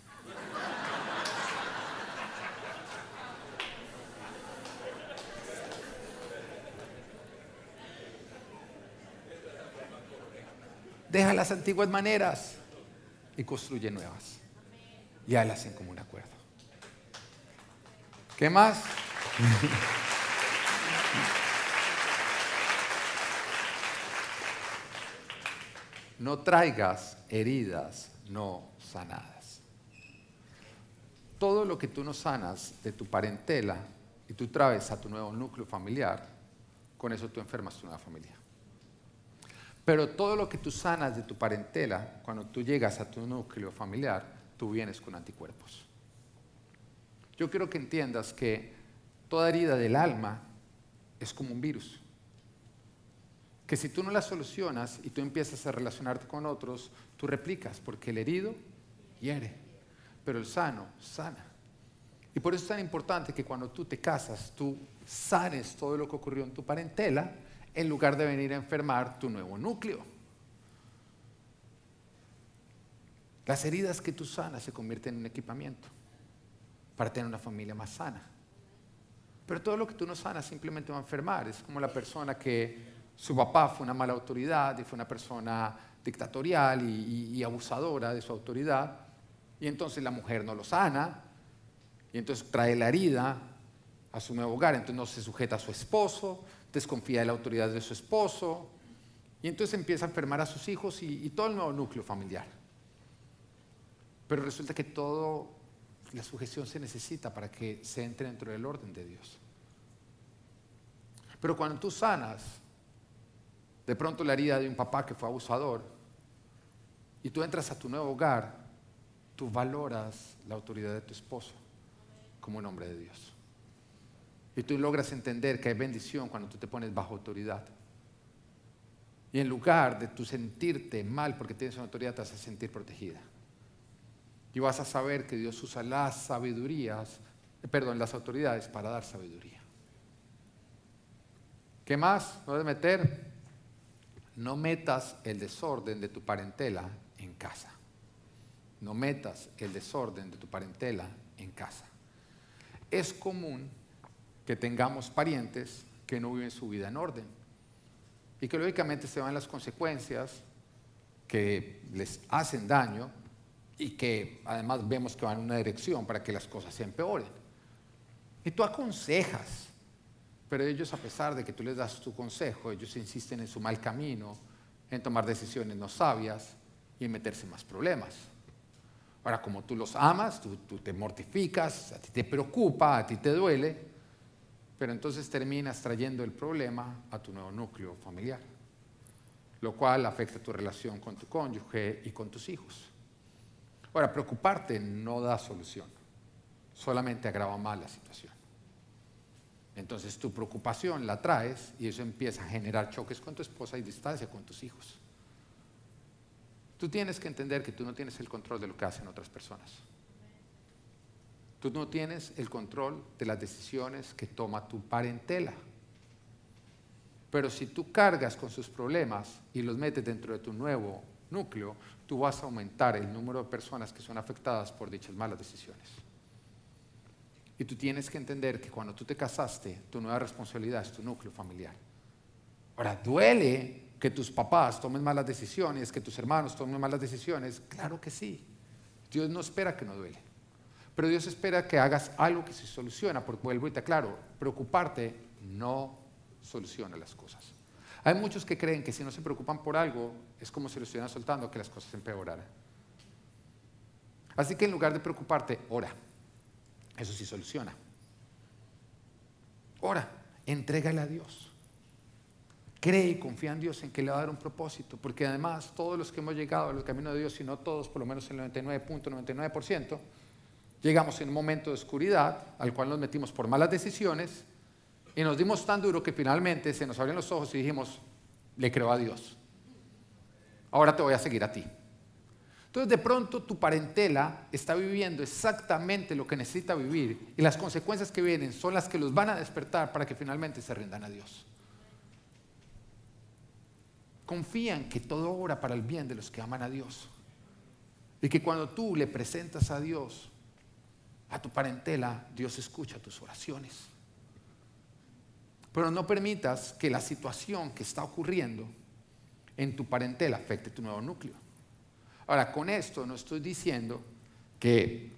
Speaker 1: Deja las antiguas maneras y construye nuevas. Y ahí las hacen como un acuerdo. ¿Qué más? no traigas heridas no sanadas. Todo lo que tú no sanas de tu parentela y tú traes a tu nuevo núcleo familiar, con eso tú enfermas tu nueva familia. Pero todo lo que tú sanas de tu parentela, cuando tú llegas a tu núcleo familiar, tú vienes con anticuerpos. Yo quiero que entiendas que toda herida del alma es como un virus. Que si tú no la solucionas y tú empiezas a relacionarte con otros, tú replicas, porque el herido hiere, pero el sano sana. Y por eso es tan importante que cuando tú te casas, tú sanes todo lo que ocurrió en tu parentela en lugar de venir a enfermar tu nuevo núcleo. Las heridas que tú sanas se convierten en un equipamiento para tener una familia más sana. Pero todo lo que tú no sanas simplemente va a enfermar. Es como la persona que su papá fue una mala autoridad y fue una persona dictatorial y, y abusadora de su autoridad. Y entonces la mujer no lo sana. Y entonces trae la herida a su nuevo hogar. Entonces no se sujeta a su esposo, desconfía de la autoridad de su esposo, y entonces empieza a enfermar a sus hijos y, todo el nuevo núcleo familiar. Pero resulta que toda la sujeción se necesita para que se entre dentro del orden de Dios. Pero cuando tú sanas, de pronto la herida de un papá que fue abusador, y tú entras a tu nuevo hogar, tú valoras la autoridad de tu esposo como un hombre de Dios. Y tú logras entender que hay bendición cuando tú te pones bajo autoridad. Y en lugar de tú sentirte mal porque tienes una autoridad, te vas a sentir protegida. Y vas a saber que Dios usa las sabidurías, eh, perdón, las autoridades para dar sabiduría. ¿Qué más? No debes meter. No metas el desorden de tu parentela en casa. No metas el desorden de tu parentela en casa. Es común que tengamos parientes que no viven su vida en orden y que lógicamente se van las consecuencias que les hacen daño y que además vemos que van en una dirección para que las cosas se empeoren. Y tú aconsejas, pero ellos a pesar de que tú les das tu consejo, ellos insisten en su mal camino, en tomar decisiones no sabias y en meterse en más problemas. Ahora, como tú los amas, tú, tú te mortificas, a ti te preocupa, a ti te duele, pero entonces terminas trayendo el problema a tu nuevo núcleo familiar, lo cual afecta tu relación con tu cónyuge y con tus hijos. Ahora, preocuparte no da solución, solamente agrava más la situación. Entonces tu preocupación la traes y eso empieza a generar choques con tu esposa y distancia con tus hijos. Tú tienes que entender que tú no tienes el control de lo que hacen otras personas. Tú no tienes el control de las decisiones que toma tu parentela. Pero si tú cargas con sus problemas y los metes dentro de tu nuevo núcleo, tú vas a aumentar el número de personas que son afectadas por dichas malas decisiones. Y tú tienes que entender que cuando tú te casaste, tu nueva responsabilidad es tu núcleo familiar. Ahora, duele que tus papás tomen malas decisiones, que tus hermanos tomen malas decisiones. Claro que sí. Dios no espera que no duele. Pero Dios espera que hagas algo que se soluciona, porque vuelvo y te aclaro, preocuparte no soluciona las cosas. Hay muchos que creen que si no se preocupan por algo, es como si lo estuvieran soltando, que las cosas empeoraran. Así que en lugar de preocuparte, ora. Eso sí soluciona. Ora, entrégale a Dios. Cree y confía en Dios en que le va a dar un propósito, porque además todos los que hemos llegado al camino de Dios, si no todos, por lo menos el 99.99%, llegamos en un momento de oscuridad al cual nos metimos por malas decisiones y nos dimos tan duro que finalmente se nos abrieron los ojos y dijimos, le creo a Dios. Ahora te voy a seguir a ti. Entonces de pronto tu parentela está viviendo exactamente lo que necesita vivir y las consecuencias que vienen son las que los van a despertar para que finalmente se rindan a Dios. Confían que todo obra para el bien de los que aman a Dios. Y que cuando tú le presentas a Dios, a tu parentela, Dios escucha tus oraciones. Pero no permitas que la situación que está ocurriendo en tu parentela afecte tu nuevo núcleo. Ahora, con esto no estoy diciendo que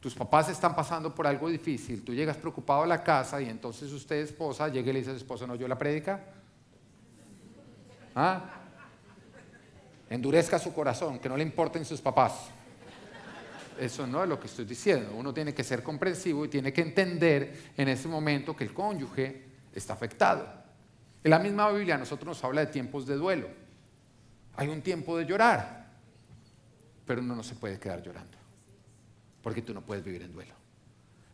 Speaker 1: tus papás están pasando por algo difícil, tú llegas preocupado a la casa y entonces usted, esposa, llega y le dice a su esposo, ¿no yo la predica? ¿Ah? Endurezca su corazón, que no le importen sus papás. Eso no es lo que estoy diciendo. Uno tiene que ser comprensivo y tiene que entender en ese momento que el cónyuge está afectado. En la misma Biblia nosotros nos habla de tiempos de duelo. Hay un tiempo de llorar pero uno no se puede quedar llorando, porque tú no puedes vivir en duelo.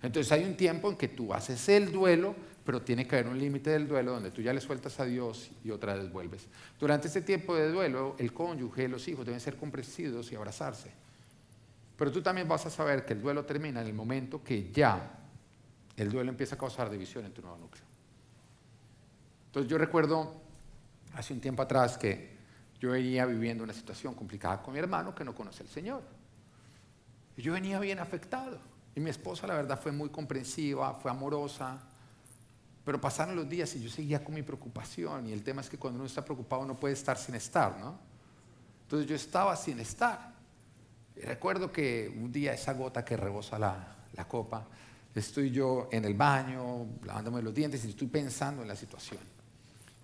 Speaker 1: Entonces hay un tiempo en que tú haces el duelo, pero tiene que haber un límite del duelo donde tú ya le sueltas a Dios y otra vez vuelves. Durante ese tiempo de duelo, el cónyuge, los hijos deben ser comprensidos y abrazarse. Pero tú también vas a saber que el duelo termina en el momento que ya el duelo empieza a causar división en tu nuevo núcleo. Entonces yo recuerdo hace un tiempo atrás que yo venía viviendo una situación complicada con mi hermano que no conoce al Señor. Y yo venía bien afectado. Y mi esposa, la verdad, fue muy comprensiva, fue amorosa. Pero pasaron los días y yo seguía con mi preocupación. Y el tema es que cuando uno está preocupado no puede estar sin estar, ¿no? Entonces yo estaba sin estar. Recuerdo que un día esa gota que rebosa la, la copa, estoy yo en el baño, lavándome los dientes y estoy pensando en la situación.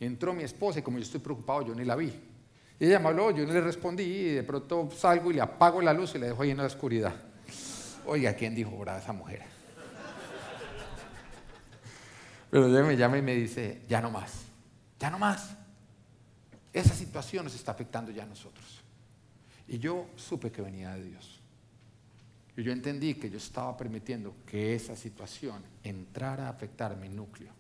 Speaker 1: Entró mi esposa y como yo estoy preocupado, yo ni la vi. Ella me habló, yo no le respondí y de pronto salgo y le apago la luz y le dejo ahí en la oscuridad. Oiga, ¿quién dijo brava esa mujer? Pero ella me llama y me dice, ya no más, ya no más. Esa situación nos está afectando ya a nosotros. Y yo supe que venía de Dios. Y yo entendí que yo estaba permitiendo que esa situación entrara a afectar mi núcleo.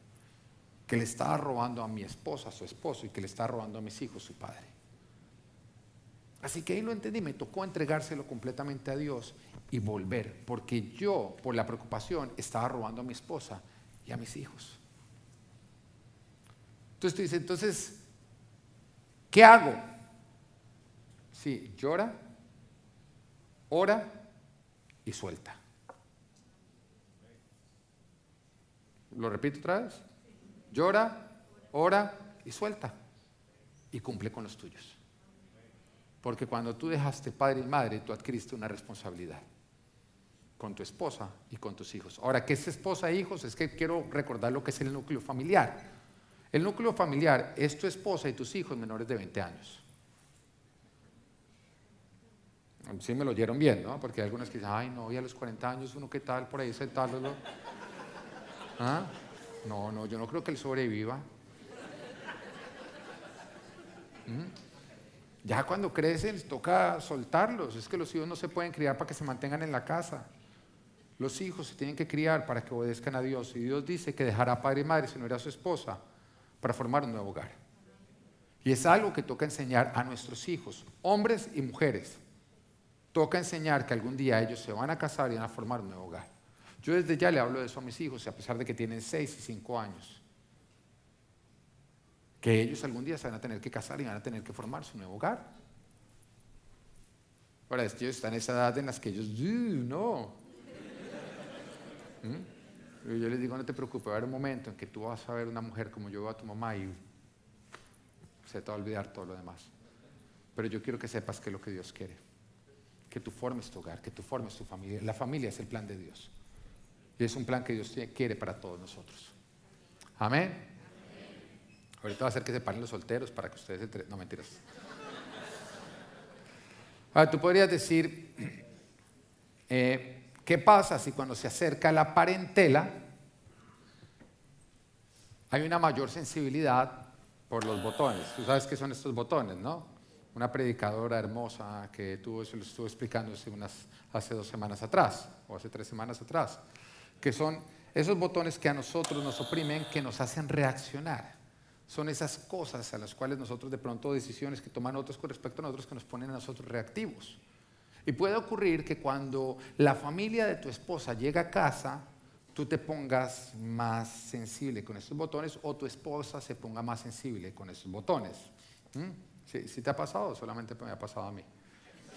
Speaker 1: Que le estaba robando a mi esposa, a su esposo, y que le estaba robando a mis hijos, su padre. Así que ahí lo entendí, me tocó entregárselo completamente a Dios y volver, porque yo, por la preocupación, estaba robando a mi esposa y a mis hijos. Entonces tú dices, entonces, ¿qué hago? Sí, llora, ora y suelta. ¿Lo repito otra vez? Llora, ora y suelta. Y cumple con los tuyos. Porque cuando tú dejaste padre y madre, tú adquiriste una responsabilidad con tu esposa y con tus hijos. Ahora, ¿qué es esposa e hijos? Es que quiero recordar lo que es el núcleo familiar. El núcleo familiar es tu esposa y tus hijos menores de 20 años. Sí me lo oyeron bien, ¿no? Porque hay algunas que dicen, ay, no, y a los 40 años uno qué tal por ahí sentado. ¿Ah? No, no, yo no creo que él sobreviva. ¿Mm? Ya cuando crecen toca soltarlos. Es que los hijos no se pueden criar para que se mantengan en la casa. Los hijos se tienen que criar para que obedezcan a Dios. Y Dios dice que dejará padre y madre si no era su esposa para formar un nuevo hogar. Y es algo que toca enseñar a nuestros hijos, hombres y mujeres. Toca enseñar que algún día ellos se van a casar y van a formar un nuevo hogar. Yo desde ya le hablo de eso a mis hijos, a pesar de que tienen 6 y 5 años. Que ellos algún día se van a tener que casar y van a tener que formar su nuevo hogar. Ahora, ellos están en esa edad en las que ellos, no. ¿Mm? Yo les digo, no te preocupes, va a haber un momento en que tú vas a ver una mujer como yo veo a tu mamá y se te va a olvidar todo lo demás. Pero yo quiero que sepas que es lo que Dios quiere. Que tú formes tu hogar, que tú formes tu familia. La familia es el plan de Dios. Y es un plan que Dios quiere para todos nosotros. Amén. Ahorita va a hacer que se paren los solteros para que ustedes se... No, mentiras. Ahora, tú podrías decir, eh, ¿qué pasa si cuando se acerca la parentela hay una mayor sensibilidad por los botones? Tú sabes qué son estos botones, ¿no? Una predicadora hermosa que tuvo, se lo estuvo explicando hace, unas, hace dos semanas atrás, o hace tres semanas atrás, que son esos botones que a nosotros nos oprimen, que nos hacen reaccionar son esas cosas a las cuales nosotros de pronto decisiones que toman otros con respecto a nosotros que nos ponen a nosotros reactivos. Y puede ocurrir que cuando la familia de tu esposa llega a casa, tú te pongas más sensible con esos botones o tu esposa se ponga más sensible con esos botones. ¿Mm? ¿Sí, te ha pasado solamente me ha pasado a mí?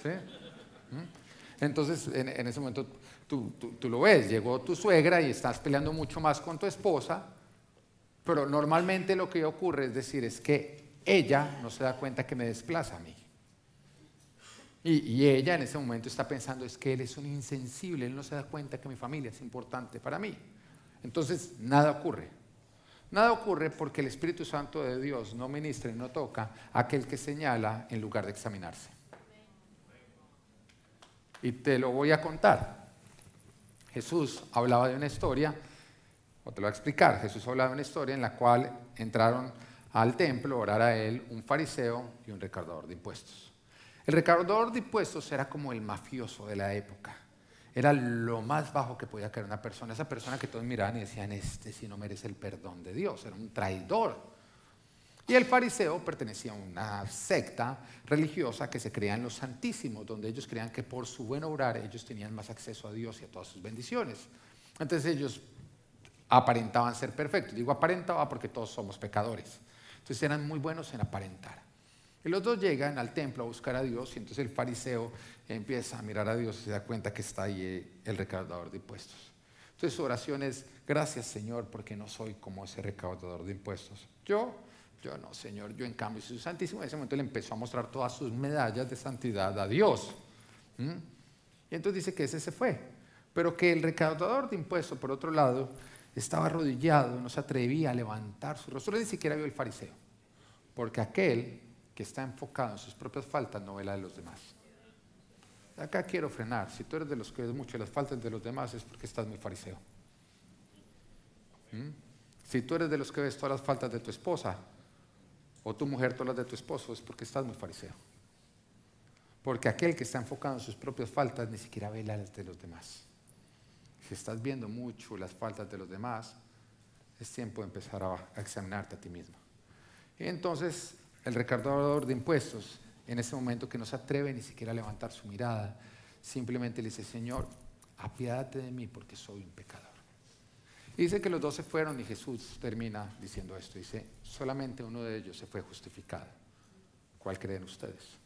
Speaker 1: ¿Sí? ¿Mm? Entonces, en, ese momento tú, tú lo ves, llegó tu suegra y estás peleando mucho más con tu esposa pero normalmente lo que ocurre es decir, es que ella no se da cuenta que me desplaza a mí. Y, ella en ese momento está pensando, es que él es un insensible, él no se da cuenta que mi familia es importante para mí. Entonces, nada ocurre. Nada ocurre porque el Espíritu Santo de Dios no ministra y no toca a aquel que señala en lugar de examinarse. Y te lo voy a contar. Jesús hablaba de una historia o te lo voy a explicar. Jesús hablaba de una historia en la cual entraron al templo a orar a él un fariseo y un recaudador de impuestos. El recaudador de impuestos era como el mafioso de la época. Era lo más bajo que podía caer una persona. Esa persona que todos miraban y decían, este si no merece el perdón de Dios. Era un traidor. Y el fariseo pertenecía a una secta religiosa que se creía en los santísimos, donde ellos creían que por su buen obrar ellos tenían más acceso a Dios y a todas sus bendiciones. Entonces ellos aparentaban ser perfectos. Digo aparentaba porque todos somos pecadores. Entonces eran muy buenos en aparentar. Y los dos llegan al templo a buscar a Dios y entonces el fariseo empieza a mirar a Dios y se da cuenta que está ahí eh, el recaudador de impuestos. Entonces su oración es, gracias Señor porque no soy como ese recaudador de impuestos. Yo, yo no Señor, yo en cambio soy santísimo. En ese momento le empezó a mostrar todas sus medallas de santidad a Dios. Y entonces dice que ese se fue. Pero que el recaudador de impuestos, por otro lado, estaba arrodillado, no se atrevía a levantar su rostro, ni siquiera vio el fariseo, porque aquel que está enfocado en sus propias faltas no ve la de los demás. Acá quiero frenar, si tú eres de los que ves mucho las faltas de los demás es porque estás muy fariseo. ¿Mm? Si tú eres de los que ves todas las faltas de tu esposa, o tu mujer todas las de tu esposo, es porque estás muy fariseo. Porque aquel que está enfocado en sus propias faltas ni siquiera ve las de los demás si estás viendo mucho las faltas de los demás, es tiempo de empezar a, examinarte a ti mismo. Y entonces el recaudador de impuestos, en ese momento que no se atreve ni siquiera a levantar su mirada, simplemente le dice, Señor, apiádate de mí porque soy un pecador. Y dice que los dos se fueron y Jesús termina diciendo esto. Dice, solamente uno de ellos se fue justificado. ¿Cuál creen ustedes?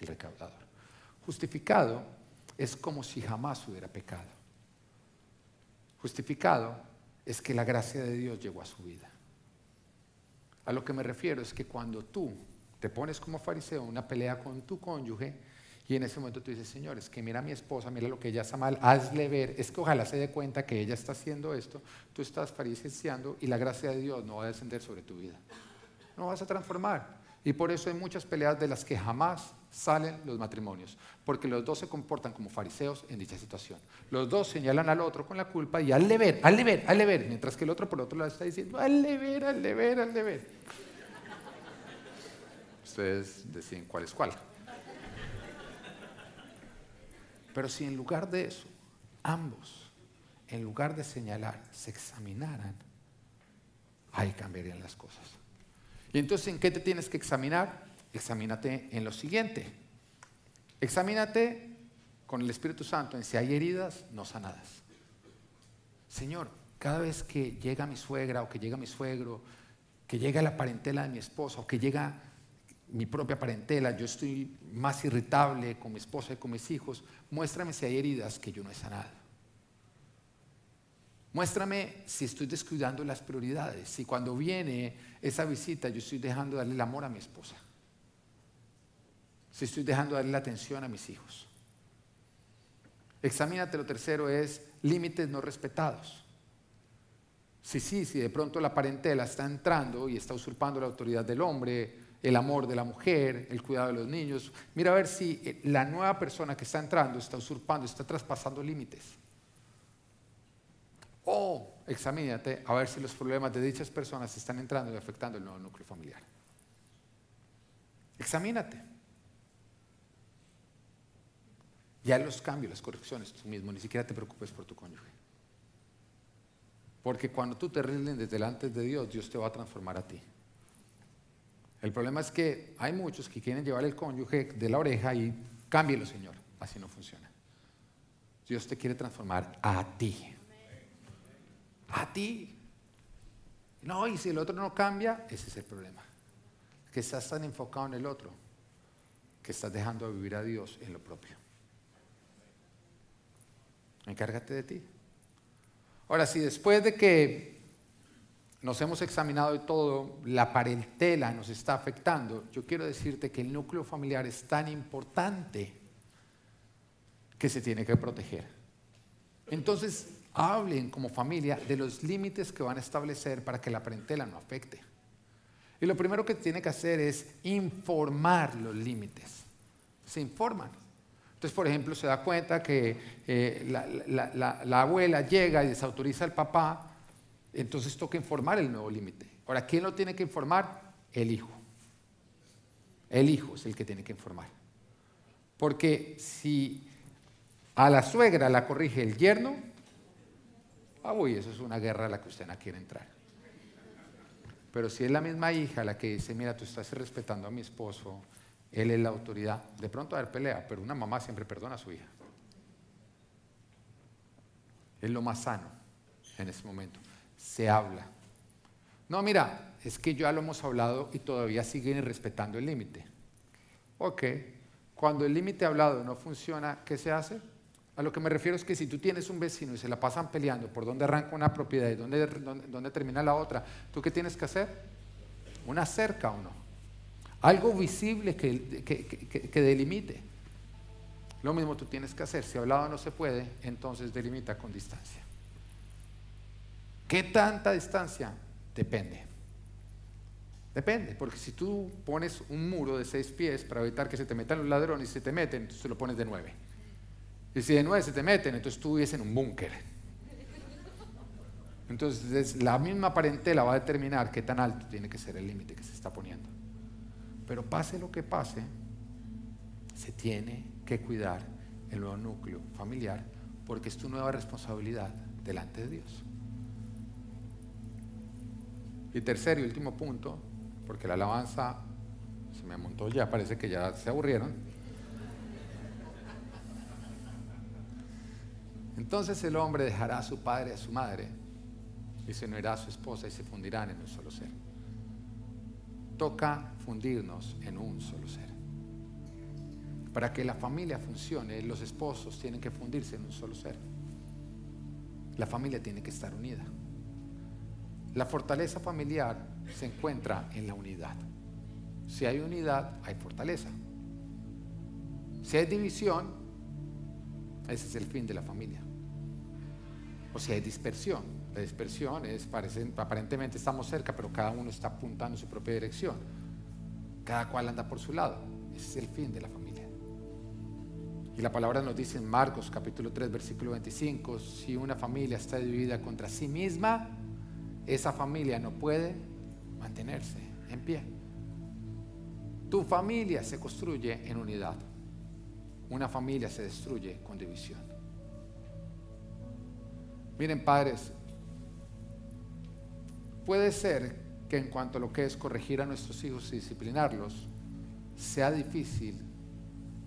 Speaker 1: El recaudador. Justificado es como si jamás hubiera pecado. Justificado es que la gracia de Dios llegó a su vida. A lo que me refiero es que cuando tú te pones como fariseo una pelea con tu cónyuge y en ese momento tú dices, Señor, es que mira a mi esposa, mira lo que ella está mal, hazle ver, es que ojalá se dé cuenta que ella está haciendo esto, tú estás fariseando y la gracia de Dios no va a descender sobre tu vida. No vas a transformar. Y por eso hay muchas peleas de las que jamás salen los matrimonios, porque los dos se comportan como fariseos en dicha situación. Los dos señalan al otro con la culpa y al ver, al ver, al ver, mientras que el otro por otro lado está diciendo, al ver, al ver, al ver. Ustedes deciden cuál es cuál. Pero si en lugar de eso ambos, en lugar de señalar, se examinaran, ahí cambiarían las cosas. Y entonces, ¿en qué te tienes que examinar? Examínate en lo siguiente. Examínate con el Espíritu Santo en si hay heridas no sanadas. Señor, cada vez que llega mi suegra o que llega mi suegro, que llega la parentela de mi esposa o que llega mi propia parentela, yo estoy más irritable con mi esposa y con mis hijos, muéstrame si hay heridas que yo no he sanado. Muéstrame si estoy descuidando las prioridades, si cuando viene esa visita yo estoy dejando de darle el amor a mi esposa, si estoy dejando de darle la atención a mis hijos. Examínate, lo tercero es límites no respetados. Sí, sí, si de pronto la parentela está entrando y está usurpando la autoridad del hombre, el amor de la mujer, el cuidado de los niños, mira a ver si eh, la nueva persona que está entrando está usurpando, está traspasando límites. O examínate a ver si los problemas de dichas personas están entrando y afectando el nuevo núcleo familiar. Examínate. Ya los cambios, las correcciones tú mismo, ni siquiera te preocupes por tu cónyuge. Porque cuando tú te rindes delante de Dios, Dios te va a transformar a ti. El problema es que hay muchos que quieren llevar el cónyuge de la oreja y cámbielo, Señor. Así no funciona. Dios te quiere transformar a ti. A ti. No, y si el otro no cambia, ese es el problema. Que estás tan enfocado en el otro que estás dejando de vivir a Dios en lo propio. Encárgate de ti. Ahora, si después de que nos hemos examinado de todo, la parentela nos está afectando, yo quiero decirte que el núcleo familiar es tan importante que se tiene que proteger. Entonces, hablen como familia de los límites que van a establecer para que la parentela no afecte. Y lo primero que tiene que hacer es informar los límites. Se informan. Entonces, por ejemplo, se da cuenta que eh, la, abuela llega y desautoriza al papá, entonces toca informar el nuevo límite. Ahora, ¿quién lo tiene que informar? El hijo. El hijo es el que tiene que informar. Porque si a la suegra la corrige el yerno, ah, uy, eso es una guerra a la que usted no quiere entrar. Pero si es la misma hija la que dice, mira, tú estás respetando a mi esposo, él es la autoridad. De pronto a haber pelea, pero una mamá siempre perdona a su hija. Es lo más sano en ese momento. Se habla. No, mira, es que ya lo hemos hablado y todavía siguen respetando el límite. Ok, cuando el límite hablado no funciona, ¿qué se hace? A lo que me refiero es que si tú tienes un vecino y se la pasan peleando por dónde arranca una propiedad y dónde, dónde termina la otra, ¿tú qué tienes que hacer? Una cerca o no. Algo visible que, delimite. Lo mismo tú tienes que hacer. Si hablado no se puede, entonces delimita con distancia. ¿Qué tanta distancia? Depende. Depende, porque si tú pones un muro de seis pies para evitar que se te metan los ladrones y se te meten, entonces lo pones de nueve. Y si de nueve se te meten, entonces tú vives en un búnker. Entonces la misma parentela va a determinar qué tan alto tiene que ser el límite que se está poniendo. Pero pase lo que pase, se tiene que cuidar el nuevo núcleo familiar porque es tu nueva responsabilidad delante de Dios. Y tercer y último punto, porque la alabanza se me montó ya, parece que ya se aburrieron. Entonces el hombre dejará a su padre y a su madre y se unirá a su esposa y se fundirán en un solo ser toca fundirnos en un solo ser. Para que la familia funcione, los esposos tienen que fundirse en un solo ser. La familia tiene que estar unida. La fortaleza familiar se encuentra en la unidad. Si hay unidad, hay fortaleza. Si hay división, ese es el fin de la familia. O si hay dispersión, la dispersión es, aparentemente estamos cerca, pero cada uno está apuntando en su propia dirección. Cada cual anda por su lado. Ese es el fin de la familia. Y la palabra nos dice en Marcos capítulo 3, versículo 25, si una familia está dividida contra sí misma, esa familia no puede mantenerse en pie. Tu familia se construye en unidad. Una familia se destruye con división. Miren, padres, puede ser que en cuanto a lo que es corregir a nuestros hijos y disciplinarlos, sea difícil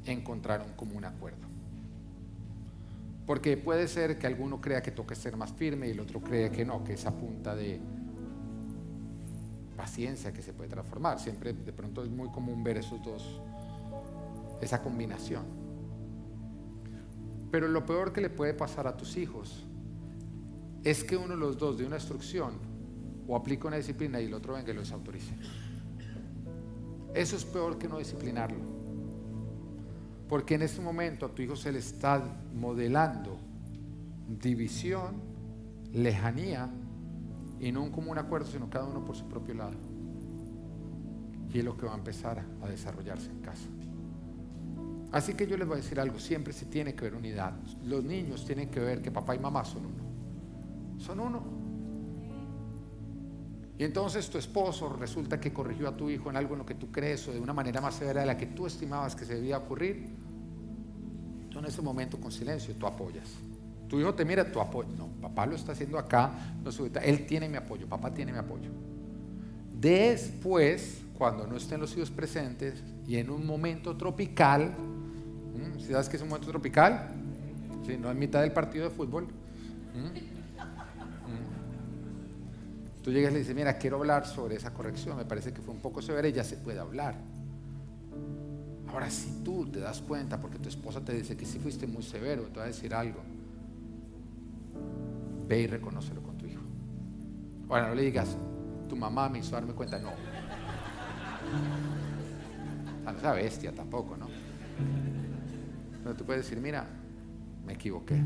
Speaker 1: encontrar un común acuerdo. Porque puede ser que alguno crea que toque ser más firme y el otro cree que no, que es a punta de paciencia que se puede transformar. Siempre de pronto es muy común ver esos dos, esa combinación. Pero lo peor que le puede pasar a tus hijos es que uno de los dos de una instrucción o aplica una disciplina y el otro venga y lo desautorice. Eso es peor que no disciplinarlo. Porque en este momento a tu hijo se le está modelando división, lejanía, y no un común acuerdo, sino cada uno por su propio lado. Y es lo que va a empezar a desarrollarse en casa. Así que yo les voy a decir algo, siempre se tiene que ver unidad. Los niños tienen que ver que papá y mamá son uno son uno. Y entonces tu esposo resulta que corrigió a tu hijo en algo en lo que tú crees o de una manera más severa de la que tú estimabas que se debía ocurrir. Tú en ese momento con silencio tú apoyas. Tu hijo te mira, tú apoyas. No, papá lo está haciendo acá, no él tiene mi apoyo, papá tiene mi apoyo. Después, cuando no estén los hijos presentes y en un momento tropical, si sabes que es un momento tropical? Si no en mitad del partido de fútbol. Tú llegas y le dices, mira, quiero hablar sobre esa corrección, me parece que fue un poco severa y ya se puede hablar. Ahora, si tú te das cuenta, porque tu esposa te dice que sí fuiste muy severo, te va a decir algo, ve y reconócelo con tu hijo. Ahora, no le digas, tu mamá me hizo darme cuenta, no. Bestia tampoco, ¿no? Pero tú puedes decir, mira, me equivoqué.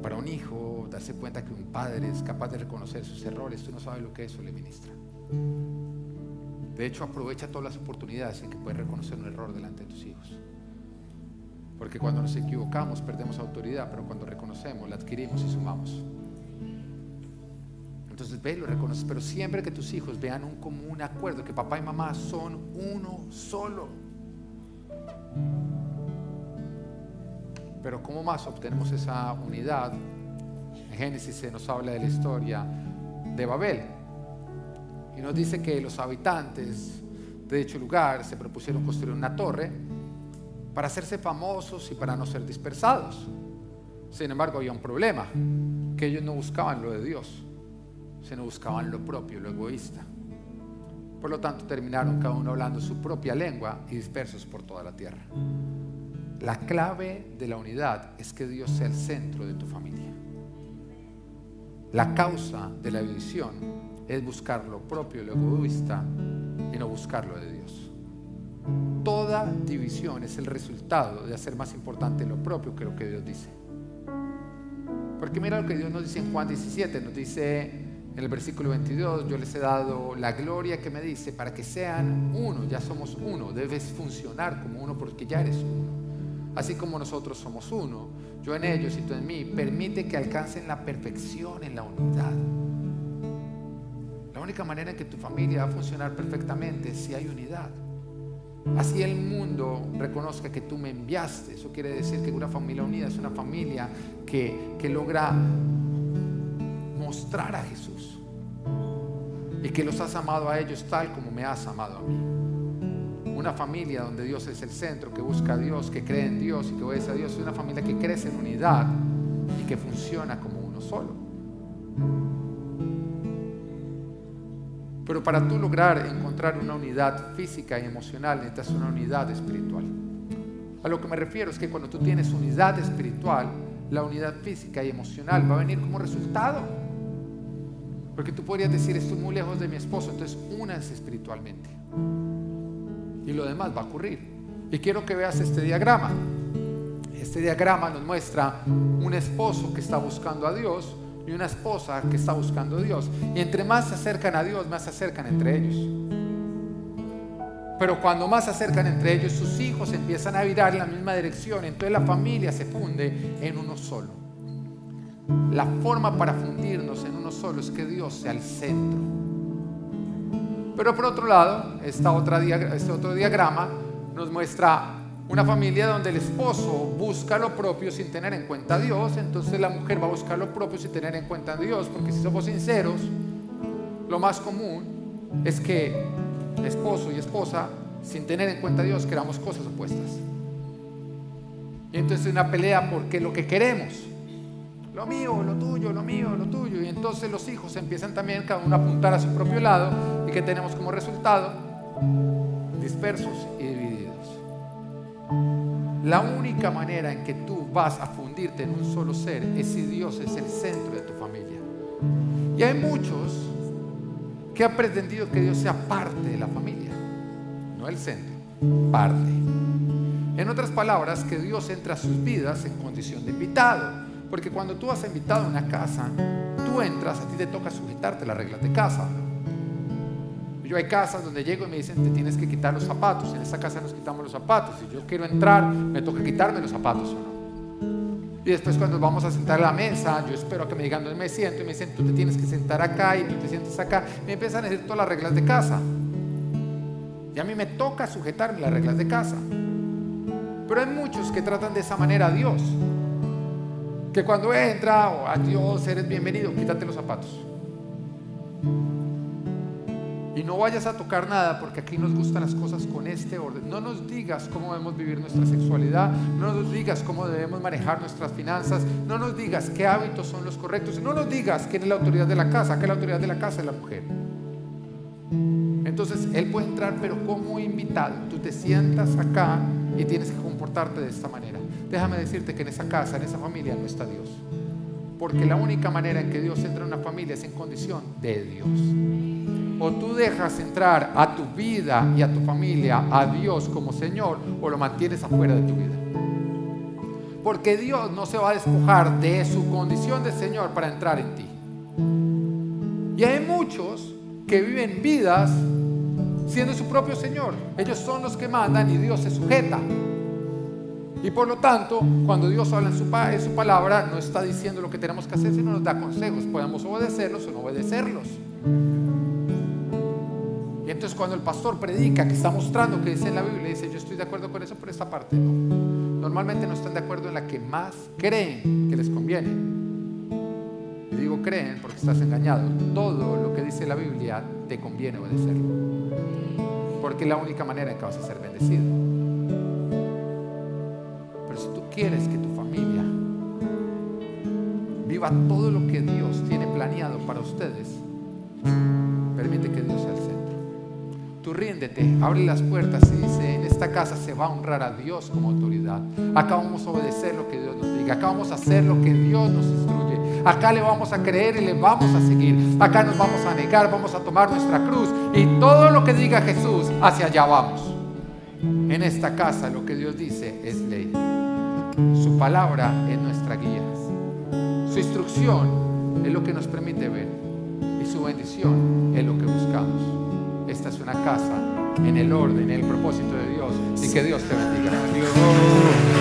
Speaker 1: Para un hijo, darse cuenta que un padre es capaz de reconocer sus errores, tú no sabes lo que eso le ministra. De hecho, aprovecha todas las oportunidades en que puedes reconocer un error delante de tus hijos. Porque cuando nos equivocamos perdemos autoridad, pero cuando reconocemos la adquirimos y sumamos. Entonces ve, lo reconoces, pero siempre que tus hijos vean un común acuerdo, que papá y mamá son uno solo. Pero ¿cómo más obtenemos esa unidad? En Génesis se nos habla de la historia de Babel. Y nos dice que los habitantes de dicho lugar se propusieron construir una torre para hacerse famosos y para no ser dispersados. Sin embargo, había un problema, que ellos no buscaban lo de Dios, sino buscaban lo propio, lo egoísta. Por lo tanto, terminaron cada uno hablando su propia lengua y dispersos por toda la tierra. La clave de la unidad es que Dios sea el centro de tu familia. La causa de la división es buscar lo propio, lo egoísta y no buscar lo de Dios. Toda división es el resultado de hacer más importante lo propio que lo que Dios dice. Porque mira lo que Dios nos dice en Juan 17, nos dice en el versículo 22, yo les he dado la gloria que me dice para que sean uno, ya somos uno, debes funcionar como uno porque ya eres uno así como nosotros somos uno, yo en ellos y tú en mí, permite que alcancen la perfección en la unidad. La única manera en que tu familia va a funcionar perfectamente es si hay unidad. Así el mundo reconozca que tú me enviaste. Eso quiere decir que una familia unida es una familia que, que logra mostrar a Jesús y que los has amado a ellos tal como me has amado a mí. Una familia donde Dios es el centro, que busca a Dios, que cree en Dios y que obedece a Dios. Es una familia que crece en unidad y que funciona como uno solo. Pero para tú lograr encontrar una unidad física y emocional necesitas una unidad espiritual. A lo que me refiero es que cuando tú tienes unidad espiritual, la unidad física y emocional va a venir como resultado. Porque tú podrías decir, estoy muy lejos de mi esposo, entonces únanse espiritualmente y lo demás va a ocurrir. Y quiero que veas este diagrama. Este diagrama nos muestra un esposo que está buscando a Dios y una esposa que está buscando a Dios. Y entre más se acercan a Dios, más se acercan entre ellos. Pero cuando más se acercan entre ellos, sus hijos empiezan a virar en la misma dirección. Entonces la familia se funde en uno solo. La forma para fundirnos en uno solo es que Dios sea el centro pero por otro lado, esta otra este otro diagrama nos muestra una familia donde el esposo busca lo propio sin tener en cuenta a Dios, entonces la mujer va a buscar lo propio sin tener en cuenta a Dios, porque si somos sinceros, lo más común es que esposo y esposa, sin tener en cuenta a Dios, queramos cosas opuestas. Y entonces una pelea porque lo que queremos, lo mío, lo tuyo, lo mío, lo tuyo, y entonces los hijos empiezan también cada uno a apuntar a su propio lado y que tenemos como resultado dispersos y divididos. La única manera en que tú vas a fundirte en un solo ser es si Dios es el centro de tu familia. Y hay muchos que han pretendido que Dios sea parte de la familia, no el centro, parte. En otras palabras, que Dios entra a sus vidas en condición de invitado. Porque cuando tú has invitado a una casa, tú entras, a ti te toca sujetarte las reglas de casa. Yo hay casas donde llego y me dicen, te tienes que quitar los zapatos. En esa casa nos quitamos los zapatos. Si yo quiero entrar, me toca quitarme los zapatos o no. Y después cuando vamos a sentar a la mesa, yo espero que me digan dónde me siento y me dicen, tú te tienes que sentar acá y tú te sientes acá. Me empiezan a decir todas las reglas de casa. Y a mí me toca sujetarme las reglas de casa. Pero hay muchos que tratan de esa manera a Dios. Que cuando entra, o a Dios eres bienvenido, quítate los zapatos. Y no vayas a tocar nada porque aquí nos gustan las cosas con este orden. No nos digas cómo debemos vivir nuestra sexualidad, no nos digas cómo debemos manejar nuestras finanzas, no nos digas qué hábitos son los correctos, no nos digas quién es la autoridad de la casa, que la autoridad de la casa es la mujer. Entonces Él puede entrar, pero como invitado. Tú te sientas acá y tienes que comportarte de esta manera. Déjame decirte que en esa casa, en esa familia no está Dios. Porque la única manera en que Dios entra en una familia es en condición de Dios o tú dejas entrar a tu vida y a tu familia a Dios como Señor o lo mantienes afuera de tu vida. Porque Dios no se va a despojar de su condición de Señor para entrar en ti. Y hay muchos que viven vidas siendo su propio Señor. Ellos son los que mandan y Dios se sujeta. Y por lo tanto, cuando Dios habla en su, palabra, no está diciendo lo que tenemos que hacer, sino nos da consejos. Podemos obedecerlos o no obedecerlos. Y entonces cuando el pastor predica, que está mostrando que dice en la Biblia, dice, yo estoy de acuerdo con eso, pero esta parte no. Normalmente no están de acuerdo en la que más creen que les conviene. Y digo creen porque estás engañado. Todo lo que dice la Biblia te conviene obedecerlo. Porque es la única manera en que vas a ser bendecido. Pero si tú quieres que tu familia viva todo lo que Dios tiene planeado para ustedes, permite que Dios sea el centro tú ríndete, abre las puertas y dice, en esta casa se va a honrar a Dios como autoridad. Acá vamos a obedecer lo que Dios nos diga, acá vamos a hacer lo que Dios nos instruye, acá le vamos a creer y le vamos a seguir, acá nos vamos a negar, vamos a tomar nuestra cruz y todo lo que diga Jesús, hacia allá vamos. En esta casa lo que Dios dice es ley. Su palabra es nuestra guía. Su instrucción es lo que nos permite ver y su bendición es lo que buscamos esta es una casa en el orden, en el propósito de Dios y que Dios te bendiga.